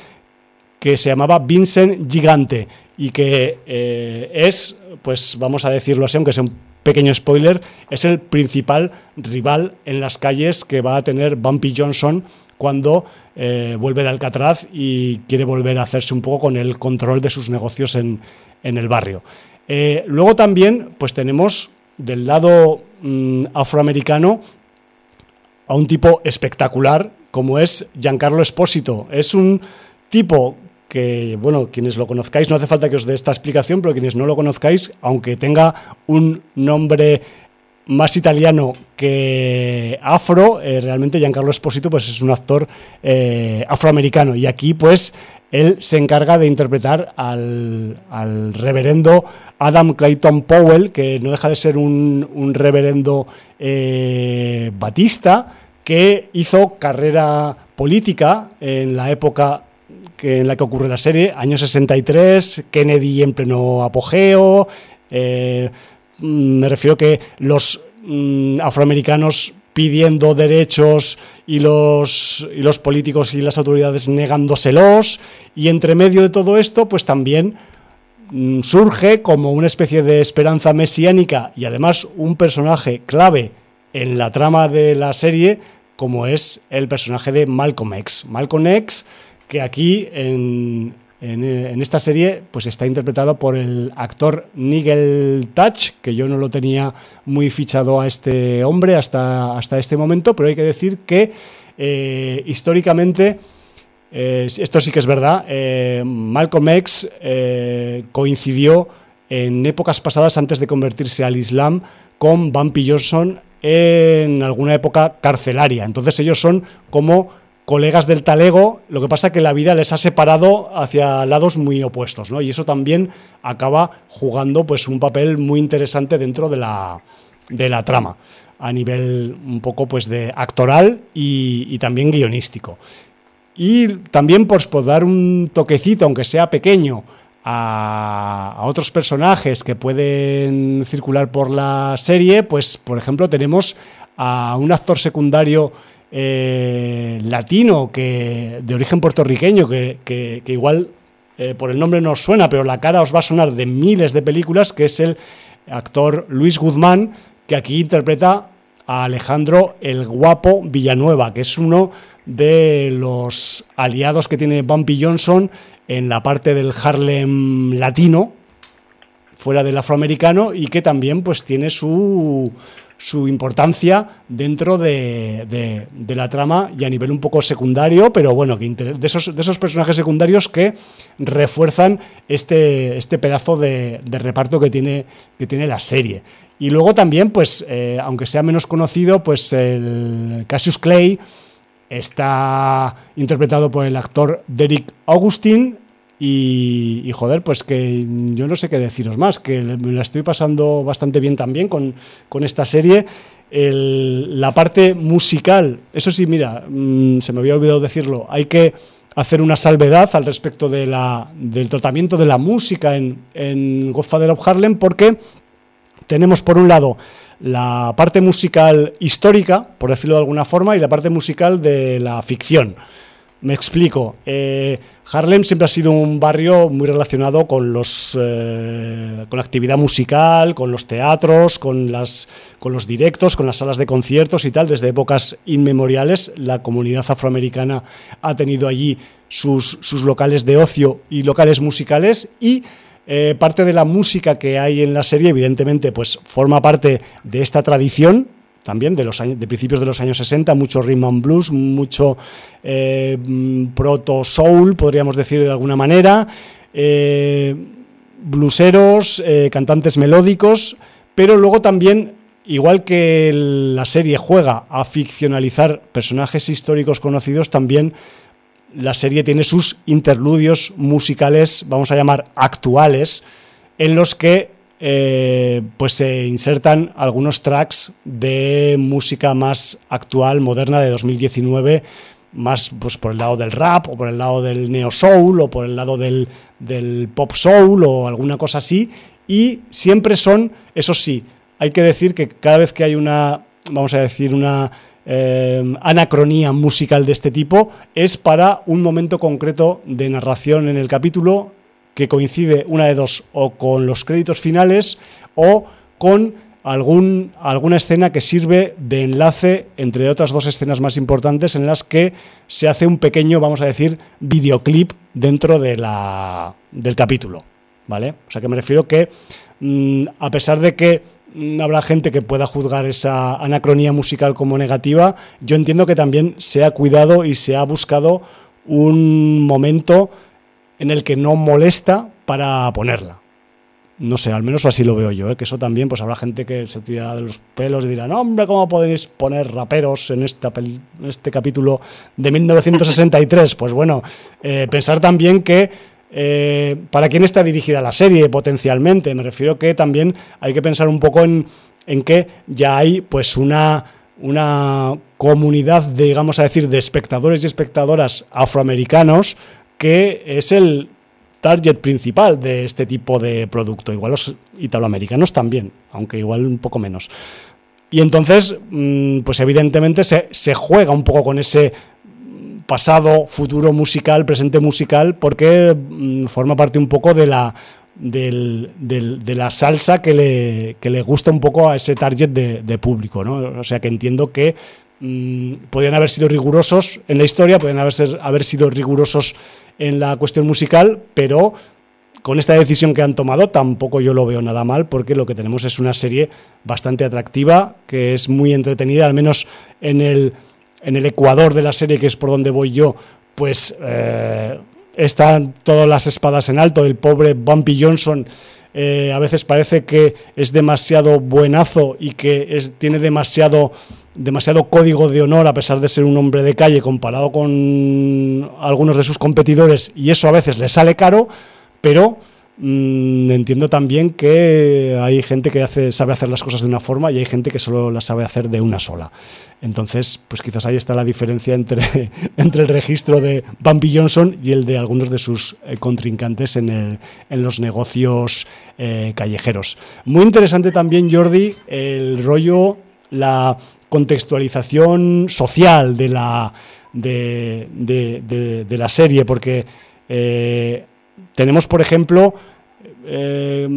que se llamaba Vincent Gigante y que eh, es, pues vamos a decirlo así, aunque sea un pequeño spoiler, es el principal rival en las calles que va a tener Bumpy Johnson cuando eh, vuelve de Alcatraz y quiere volver a hacerse un poco con el control de sus negocios en, el barrio. Eh, luego también pues tenemos del lado mm, afroamericano a un tipo espectacular como es Giancarlo Espósito. Es un tipo que, bueno, quienes lo conozcáis, no hace falta que os dé esta explicación, pero quienes no lo conozcáis, aunque tenga un nombre más italiano que afro, eh, realmente Giancarlo Esposito pues es un actor eh, afroamericano y aquí pues él se encarga de interpretar al, reverendo Adam Clayton Powell, que no deja de ser un, reverendo eh, batista, que hizo carrera política en la época que, en la que ocurre la serie, año 63, Kennedy en pleno apogeo. Mm, me refiero que los mm, afroamericanos pidiendo derechos y los, y los políticos y las autoridades negándoselos. Y entre medio de todo esto, pues también mm, surge como una especie de esperanza mesiánica y además un personaje clave en la trama de la serie, como es el personaje de Malcolm X. Malcolm X que aquí en, esta serie pues está interpretado por el actor Nigel Touch, que yo no lo tenía muy fichado a este hombre hasta, hasta este momento, pero hay que decir que eh, históricamente, eh, esto sí que es verdad, eh, Malcolm X coincidió en épocas pasadas antes de convertirse al Islam con Bumpy Johnson en alguna época carcelaria. Entonces ellos son como colegas del talego, lo que pasa es que la vida les ha separado hacia lados muy opuestos, ¿no? Y eso también acaba jugando pues un papel muy interesante dentro de la, de la trama, a nivel un poco pues de actoral y, también guionístico. Y también pues por dar un toquecito, aunque sea pequeño, a, a, otros personajes que pueden circular por la serie, pues por ejemplo tenemos a un actor secundario eh, latino que de origen puertorriqueño, que, igual eh, por el nombre no os suena, pero la cara os va a sonar de miles de películas, que es el actor Luis Guzmán, que aquí interpreta a Alejandro el Guapo Villanueva, que es uno de los aliados que tiene Bumpy Johnson en la parte del Harlem latino, fuera del afroamericano, y que también pues tiene su, su importancia dentro de, la trama y a nivel un poco secundario, pero bueno, de, esos, de esos personajes secundarios que refuerzan este, este pedazo de, reparto que tiene, que tiene la serie. Y luego también, pues, eh, aunque sea menos conocido, pues el Cassius Clay está interpretado por el actor Derek Augustin, y, joder, pues que yo no sé qué deciros más, que me la estoy pasando bastante bien también con, esta serie la parte musical, eso sí, mira, mm, se me había olvidado decirlo, hay que hacer una salvedad al respecto de la, del tratamiento de la música en, en Godfather of Harlem porque tenemos por un lado la parte musical histórica, por decirlo de alguna forma, y la parte musical de la ficción. Me explico. Eh, Harlem siempre ha sido un barrio muy relacionado con los eh, con la actividad musical, con los teatros, con las con los directos, con las salas de conciertos y tal. Desde épocas inmemoriales, la comunidad afroamericana ha tenido allí sus, sus locales de ocio y locales musicales y eh, parte de la música que hay en la serie, evidentemente, pues forma parte de esta tradición también de los de principios de los años 60, mucho rhythm and blues, mucho eh, proto soul, podríamos decir de alguna manera, eh, blueseros, eh, cantantes melódicos, pero luego también, igual que la serie juega a ficcionalizar personajes históricos conocidos, también la serie tiene sus interludios musicales, vamos a llamar actuales, en los que eh, pues se insertan algunos tracks de música más actual, moderna, de 2019, más pues, por el lado del rap, o por el lado del neo soul, o por el lado del, pop soul, o alguna cosa así. Y siempre son, eso sí, hay que decir que cada vez que hay una, vamos a decir, una eh, anacronía musical de este tipo, es para un momento concreto de narración en el capítulo que coincide una de dos, o con los créditos finales o con algún, alguna escena que sirve de enlace entre otras dos escenas más importantes en las que se hace un pequeño, vamos a decir, videoclip dentro de la, del capítulo. ¿Vale? O sea que me refiero que, mm, a pesar de que mm, habrá gente que pueda juzgar esa anacronía musical como negativa, yo entiendo que también se ha cuidado y se ha buscado un momento en el que no molesta para ponerla. No sé, al menos así lo veo yo, ¿eh? que eso también, pues habrá gente que se tirará de los pelos y dirá, no, hombre, ¿cómo podéis poner raperos en, esta este capítulo de 1963? pues bueno, eh, pensar también que eh, para quién está dirigida la serie potencialmente. Me refiero que también hay que pensar un poco en, en que ya hay pues una, una comunidad, digamos a decir, de espectadores y espectadoras afroamericanos que es el target principal de este tipo de producto. Igual los italoamericanos también, aunque igual un poco menos. Y entonces, mm, pues evidentemente se, juega un poco con ese pasado, futuro musical, presente musical, porque mm, forma parte un poco de la, de la salsa que le, que le, gusta un poco a ese target de, público. ¿no? O sea que entiendo que mm, podrían haber sido rigurosos en la historia, podrían haber, haber sido rigurosos en la cuestión musical, pero con esta decisión que han tomado tampoco yo lo veo nada mal porque lo que tenemos es una serie bastante atractiva, que es muy entretenida, al menos en el, en el ecuador de la serie, que es por donde voy yo, pues eh, están todas las espadas en alto, el pobre Bumpy Johnson. Eh, a veces parece que es demasiado buenazo y que es, tiene demasiado demasiado código de honor a pesar de ser un hombre de calle comparado con algunos de sus competidores y eso a veces le sale caro, pero mm, entiendo también que hay gente que sabe hacer las cosas de una forma y hay gente que solo las sabe hacer de una sola. Entonces, pues quizás ahí está la diferencia entre, entre el registro de Bumpy Johnson y el de algunos de sus eh, contrincantes en, el, en los negocios eh, callejeros. Muy interesante también, Jordi, el rollo, la contextualización social de la, de, de, la serie, porque eh, tenemos, por ejemplo, eh,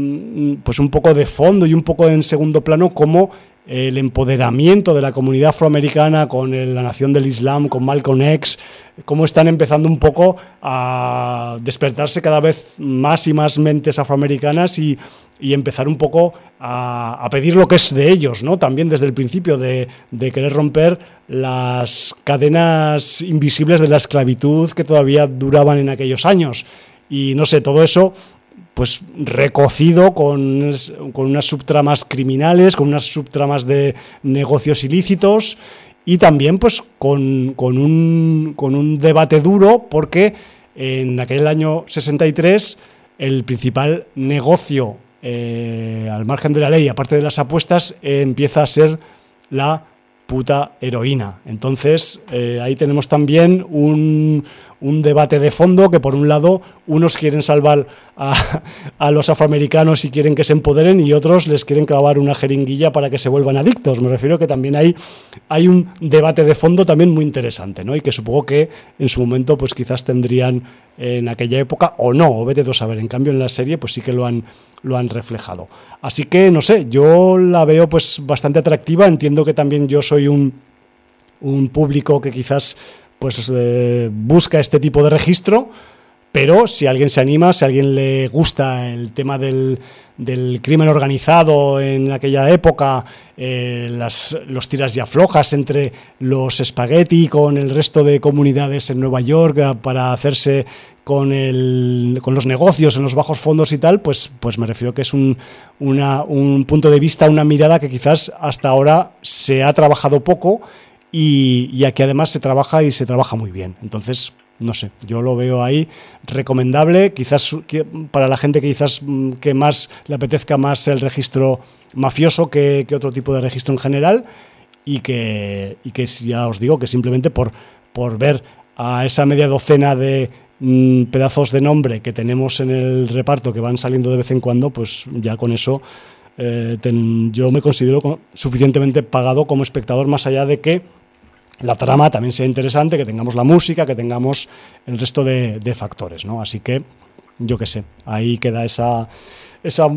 pues un poco de fondo y un poco en segundo plano como el empoderamiento de la comunidad afroamericana con la nación del Islam, con Malcolm X, cómo están empezando un poco a despertarse cada vez más y más mentes afroamericanas y, empezar un poco a, pedir lo que es de ellos, ¿no? También desde el principio de, de querer romper las cadenas invisibles de la esclavitud que todavía duraban en aquellos años. Y no sé, todo eso pues recocido con, con, unas subtramas criminales, con unas subtramas de negocios ilícitos y también pues con, con, un, con un debate duro porque en aquel año 63 el principal negocio eh, al margen de la ley, aparte de las apuestas, empieza a ser la puta heroína. Entonces, eh, ahí tenemos también un, un debate de fondo que por un lado unos quieren salvar a, los afroamericanos y quieren que se empoderen y otros les quieren clavar una jeringuilla para que se vuelvan adictos. Me refiero que también hay, hay un debate de fondo también muy interesante, ¿no? Y que supongo que en su momento pues quizás tendrían en aquella época o no, o vete a saber. En cambio en la serie pues sí que lo han, lo han reflejado. Así que no sé, yo la veo pues bastante atractiva, entiendo que también yo soy un, un público que quizás pues eh, busca este tipo de registro, pero si alguien se anima, si alguien le gusta el tema del, crimen organizado en aquella época, eh, las, los tiras y aflojas entre los espagueti con el resto de comunidades en Nueva York eh, para hacerse con, el, con los negocios en los bajos fondos y tal, pues, pues me refiero que es un, un punto de vista, una mirada que quizás hasta ahora se ha trabajado poco y, aquí además se trabaja y se trabaja muy bien. Entonces, no sé, yo lo veo ahí recomendable, quizás para la gente que quizás mm, que más le apetezca más el registro mafioso que, otro tipo de registro en general y que, y que ya os digo que simplemente por, por ver a esa media docena de mm, pedazos de nombre que tenemos en el reparto que van saliendo de vez en cuando, pues ya con eso eh, yo me considero suficientemente pagado como espectador más allá de que la trama también sea interesante, que tengamos la música, que tengamos el resto de, factores, ¿no? Así que, yo qué sé, ahí queda esa, esa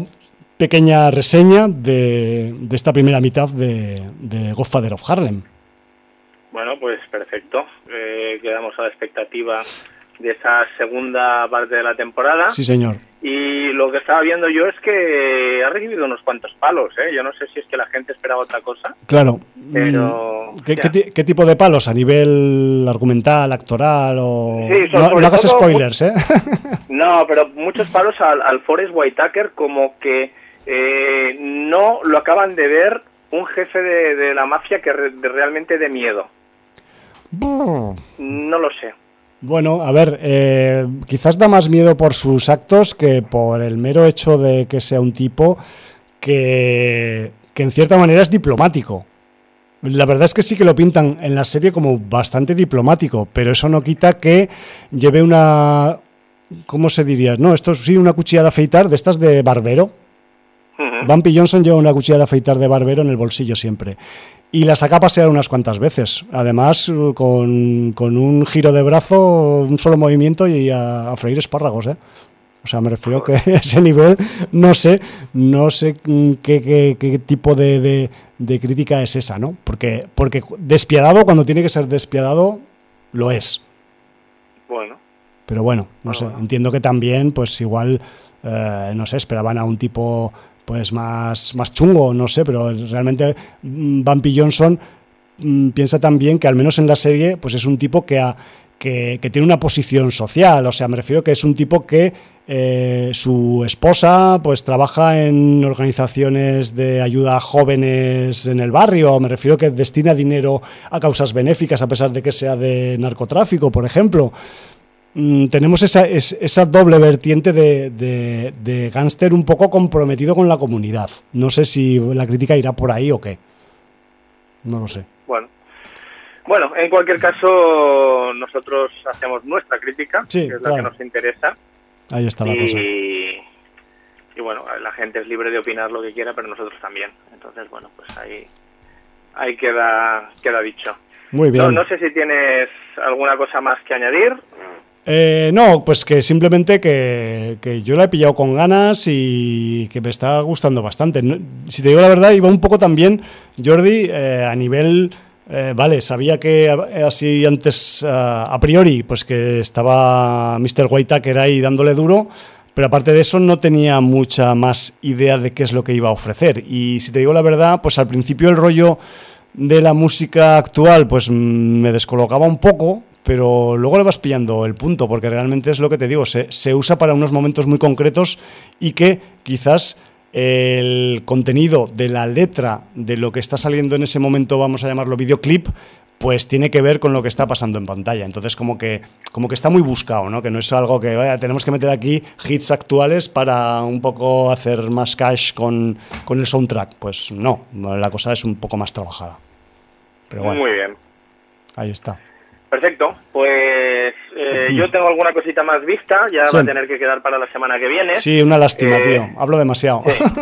pequeña reseña de, esta primera mitad de, de, Godfather of Harlem. Bueno, pues perfecto. Eh, quedamos a la expectativa de esa segunda parte de la temporada. Sí, señor. Y lo que estaba viendo yo es que ha recibido unos cuantos palos, ¿eh? Yo no sé si es que la gente esperaba otra cosa. Claro. Pero... Mm, ¿Qué, tipo de palos? ¿A nivel argumental, actoral o...? Sí, no, hagas spoilers, ¿eh? No, pero muchos palos al, al Forrest Whitaker como que eh, no lo acaban de ver un jefe de, la mafia que realmente de miedo. No lo sé. Bueno, a ver, eh, quizás da más miedo por sus actos que por el mero hecho de que sea un tipo que, que en cierta manera es diplomático. La verdad es que sí que lo pintan en la serie como bastante diplomático, pero eso no quita que lleve una... ¿Cómo se diría? No, esto sí, una cuchilla de afeitar de estas de barbero. Bumpy Johnson lleva una cuchilla de afeitar de barbero en el bolsillo siempre y la saca a pasear unas cuantas veces. Además, con, un giro de brazo, un solo movimiento y a, freír espárragos, ¿eh? O sea, me refiero que ese nivel, no sé, no sé qué, qué, tipo de, de, crítica es esa, ¿no? Porque, porque despiadado, cuando tiene que ser despiadado, lo es. Bueno. Pero bueno, no sé, entiendo que también, pues igual, eh, no sé, esperaban a un tipo pues más, más chungo, no sé, pero realmente mm, Bumpy Johnson mm, piensa también que al menos en la serie pues es un tipo que, que, tiene una posición social, o sea, me refiero que es un tipo que eh, su esposa pues trabaja en organizaciones de ayuda a jóvenes en el barrio, me refiero que destina dinero a causas benéficas a pesar de que sea de narcotráfico, por ejemplo. Mm, tenemos esa, esa doble vertiente de, de, gángster un poco comprometido con la comunidad. No sé si la crítica irá por ahí o qué. No lo sé. Bueno. Bueno, en cualquier caso, nosotros hacemos nuestra crítica, que es la que nos interesa. Ahí está la cosa. Y bueno, la gente es libre de opinar lo que quiera, pero nosotros también. Entonces, bueno, pues ahí, ahí queda, queda dicho. Muy bien. no sé si tienes alguna cosa más que añadir. Eh, no, pues que simplemente que, yo la he pillado con ganas y que me está gustando bastante. si te digo la verdad, iba un poco también, Jordi, eh, a nivel... Eh, vale, sabía que así antes, a priori, pues que estaba Mr. Whitaker ahí dándole duro, pero aparte de eso no tenía mucha más idea de qué es lo que iba a ofrecer. Y si te digo la verdad, pues al principio el rollo de la música actual pues mm, me descolocaba un poco, pero luego le vas pillando el punto, porque realmente es lo que te digo, se, se usa para unos momentos muy concretos y que quizás el contenido de la letra de lo que está saliendo en ese momento, vamos a llamarlo videoclip, pues tiene que ver con lo que está pasando en pantalla. Entonces como que, como que está muy buscado, ¿no? Que no es algo que vaya, tenemos que meter aquí hits actuales para un poco hacer más cash con, con el soundtrack. Pues no, la cosa es un poco más trabajada. Pero bueno, Muy bien. ahí está. Perfecto, pues eh, yo tengo alguna cosita más vista, ya Sí. va a tener que quedar para la semana que viene. Sí, una lástima, Eh, tío. Hablo demasiado. Sí.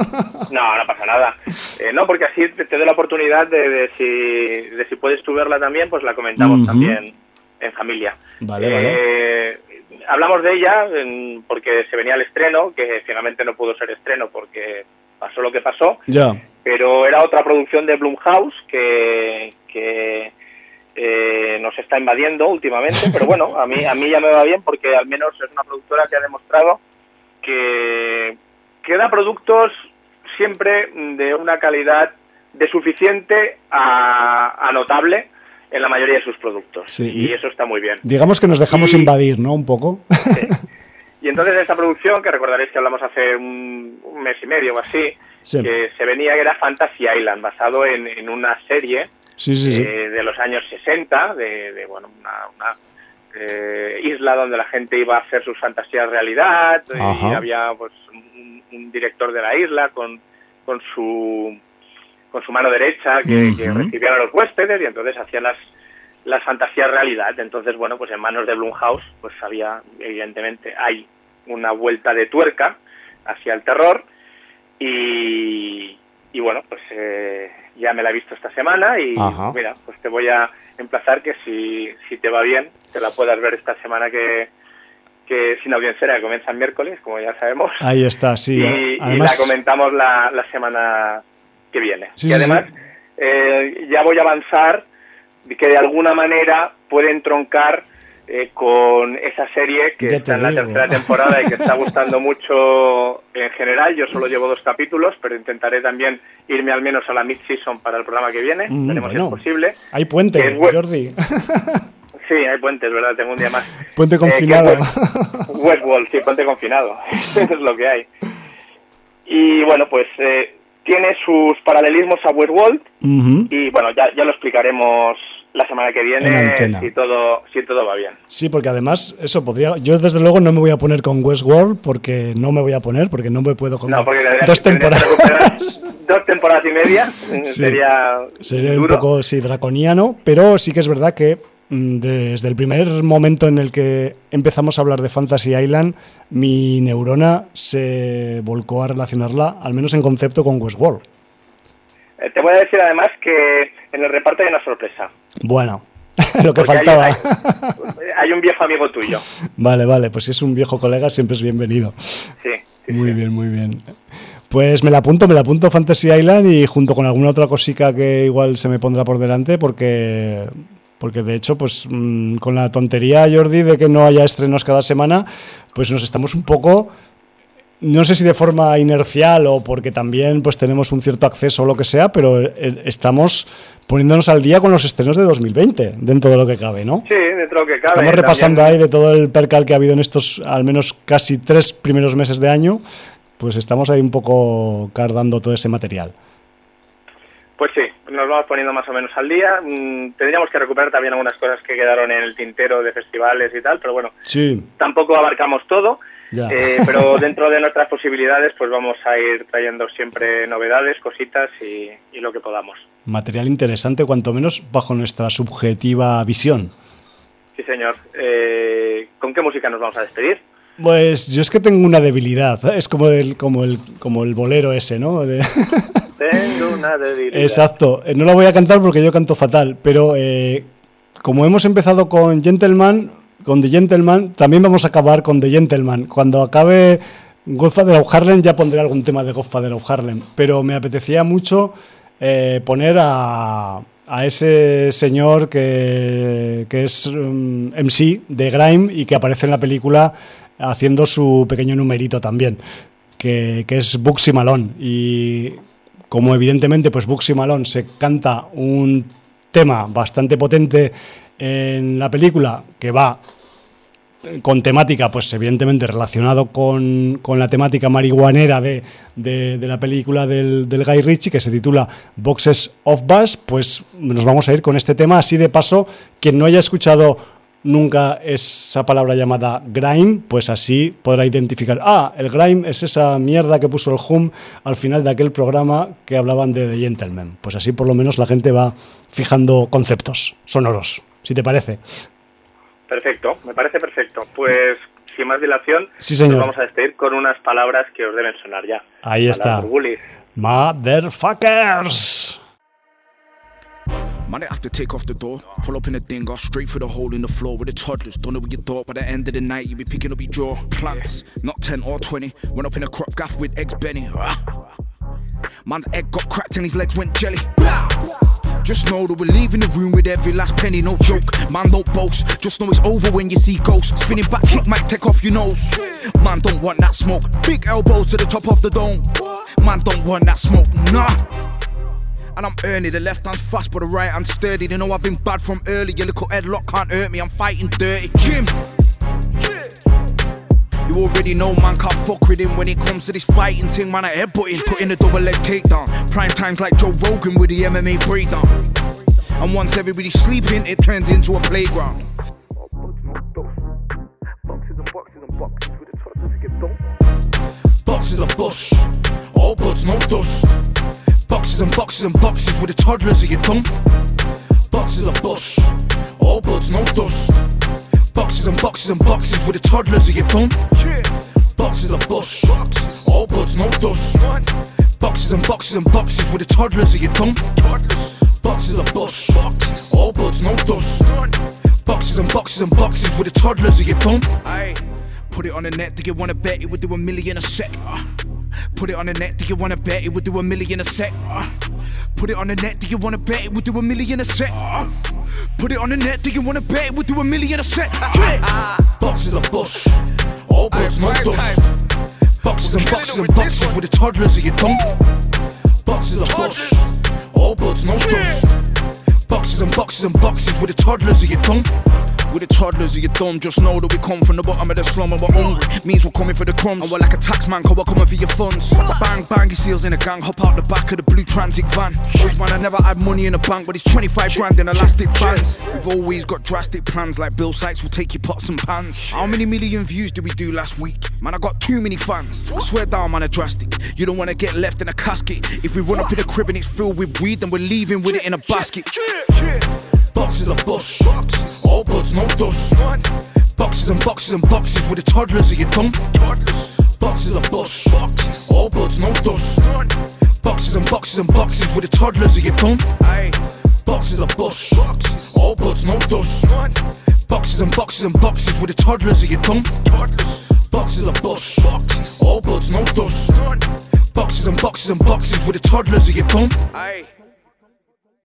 No, no pasa nada. Eh, no, porque así te, te doy la oportunidad de, de si, de si puedes tú verla también, pues la comentamos también en familia. Vale, Eh, Hablamos de ella en- porque se venía el estreno, que finalmente no pudo ser estreno porque pasó lo que pasó, Ya. pero era otra producción de Blumhouse que, que eh, nos está invadiendo últimamente, pero bueno, a mí, a mí ya me va bien porque al menos es una productora que ha demostrado que, que da productos siempre de una calidad de suficiente a, a notable en la mayoría de sus productos. Sí. Y eso está muy bien. Digamos que nos dejamos Y- invadir, ¿no? Un poco. Sí. Y entonces esta producción, que recordaréis que hablamos hace un, un mes y medio o así, Sí. que se venía que era Fantasy Island, basado en, en una serie Sí, sí, sí. eh, de los años 60, de, de, bueno, una, una, eh, isla donde la gente iba a hacer sus fantasías realidad, y había pues un, un director de la isla con, con su con su mano derecha que, que Ujú. recibían a los huéspedes y entonces hacían las las fantasías realidad. Entonces, bueno, pues en manos de Blumhouse, pues había, evidentemente, hay una vuelta de tuerca hacia el terror y, y bueno, pues eh, ya me la he visto esta semana y Ajá. mira, pues te voy a emplazar que si, si te va bien, te la puedas ver esta semana que, que sin audiencia que comienza el miércoles, como ya sabemos. Ahí está, sí. y, y Además, la comentamos la, la semana que viene. Sí, y además, sí. eh, ya voy a avanzar que de alguna manera puede entroncar eh, con esa serie que Ya está en la digo. tercera temporada y que está gustando mucho en general. Yo solo llevo dos capítulos, pero intentaré también irme al menos a la mid-season para el programa que viene. Mm, Veremos bueno. si es posible. hay puente, es Jordi. Sí, hay puentes, ¿verdad? Tengo un día más. puente Eh, confinado. West- Westworld, sí, puente confinado. es lo que hay. Y bueno, pues eh, tiene sus paralelismos a Westworld y bueno, ya, ya lo explicaremos la semana que En viene si todo, si todo va bien. Sí, porque además, eso podría. Yo, desde luego, no me voy a poner con Westworld porque no me voy a poner, porque no me puedo comer No, porque dos temporadas. dos temporadas y media Sí. sería, Sería un poco, sí, draconiano, pero sí que es verdad que mm, desde el primer momento en el que empezamos a hablar de Fantasy Island, mi neurona se volcó a relacionarla, al menos en concepto, con Westworld. Eh, Te voy a decir además que en el reparto hay una sorpresa. Bueno, lo que Porque faltaba. Hay, hay un viejo amigo tuyo. Vale, vale, pues si es un viejo colega siempre es bienvenido. Sí, sí, Muy sí. bien, muy bien. Pues me la apunto, me la apunto Fantasy Island y junto con alguna otra cosica que igual se me pondrá por delante porque porque de hecho pues mm, con la tontería Jordi de que no haya estrenos cada semana, pues nos estamos un poco no sé si de forma inercial o porque también pues tenemos un cierto acceso o lo que sea, pero eh, estamos poniéndonos al día con los estrenos de 2020, dentro de lo que cabe, ¿no? Sí, dentro de lo que cabe. Estamos repasando también- ahí de todo el percal que ha habido en estos al menos casi tres primeros meses de año, pues estamos ahí un poco cardando todo ese material. Pues sí, nos vamos poniendo más o menos al día. Mm, tendríamos que recuperar también algunas cosas que quedaron en el tintero de festivales y tal, pero bueno, Sí, tampoco abarcamos todo. Eh, pero dentro de nuestras posibilidades, pues vamos a ir trayendo siempre novedades, cositas y, y lo que podamos. Material interesante, cuanto menos bajo nuestra subjetiva visión. Sí, señor. Eh, ¿Con qué música nos vamos a despedir? Pues yo es que tengo una debilidad, ¿eh? es como el, como el, como el bolero ese, ¿no? Tengo una debilidad. Exacto, no la voy a cantar porque yo canto fatal, pero eh, como hemos empezado con Gentleman, con The Gentleman, también vamos a acabar con The Gentleman. Cuando acabe Godfather of Harlem ya pondré algún tema de Godfather of Harlem, pero me apetecía mucho eh, poner a, a ese señor que, que es mm, MC de Grime y que aparece en la película haciendo su pequeño numerito también, que, que es Bugsy Malone. Y como evidentemente pues Bugsy Malone se canta un tema bastante potente en la película que va con temática, pues evidentemente relacionado con, la temática marihuanera de, la película del, del, Guy Ritchie, que se titula Boxes of Bass, pues nos vamos a ir con este tema. Así de paso, quien no haya escuchado nunca esa palabra llamada grime, pues así podrá identificar, ah, el grime es esa mierda que puso el Hum al final de aquel programa que hablaban de The Gentleman. Pues así por lo menos la gente va fijando conceptos sonoros, si te parece. Perfecto, me parece perfecto. Pues sin más dilación, nos vamos a despedir con unas palabras que os deben sonar ya. Ahí está. Motherfuckers. Might have to take off the door. Pull up in a dinger, straight through the hole in the floor with the toddlers. Don't know what you thought. By the end of the night, you be picking up your jaw. Plants, not 10 or 20. Went up in a crop gaff with eggs Benny. Man's egg got cracked and his legs went jelly. Just know that we're leaving the room with every last penny, no joke. Man, don't boast. Just know it's over when you see ghosts. Spinning back kick might take off your nose. Man, don't want that smoke. Big elbows to the top of the dome. Man, don't want that smoke. Nah. And I'm early, the left hand's fast, but the right hand's sturdy. They know I've been bad from early. Your little headlock can't hurt me, I'm fighting dirty. Jim! You already know man can't fuck with him when it comes to this fighting thing. Man, I headbutting, putting a double leg takedown. Prime times like Joe Rogan with the MMA breakdown. And once everybody's sleeping, it turns into a playground. Boxes of bush, all buds, no dust. Boxes and boxes and boxes with the toddlers of your tongue. Boxes of bush, all buds, no dust. Boxes and boxes and boxes with the toddlers of your tongue. Boxes of bush, all buds, no dust. Boxes and boxes and boxes with the toddlers of your tongue. Boxes of bush, all buds, no dust. Boxes and boxes and boxes with the toddlers of your tongue. Put it on the net, do you wanna bet it would do a million a sec? Put it on the net, do you wanna bet it would do a million a sec? Put it on the net, do you wanna bet it would do a million a sec? Put it on the net, do you wanna bet it would do a million a sec? Boxes of bush, all buds, no dust. Boxes and boxes and boxes with the toddlers of your tongue. Boxes of bush, all buds, no dust. Boxes and boxes and boxes with the toddlers of your tongue. With the toddlers of your thumb, just know that we come from the bottom of the slum and we're hungry. Means we're coming for the crumbs. And we're like a tax man, cause we're coming for your funds. Bang, bang, your seals in a gang, hop out the back of the blue transit van. Shows man, I never had money in the bank, but it's 25 grand in elastic bands. We've always got drastic plans, like Bill Sykes will take your pots and pans. How many million views did we do last week? Man, I got too many fans. I swear down, man, a drastic. You don't wanna get left in a casket. If we run up in the crib and it's filled with weed, then we're leaving with it in a basket. Boxes of bush, all buds, no dust. Boxes and boxes and boxes with the toddlers of your tongue. Boxes of bush, all buds, no dust. Boxes and boxes and boxes with the toddlers of your tongue. Boxes of bush, all buds, no dust. Boxes and boxes and boxes with the toddlers of your tongue. Boxes of bush, all buds, no dust. Boxes and boxes and boxes with the toddlers of your tongue.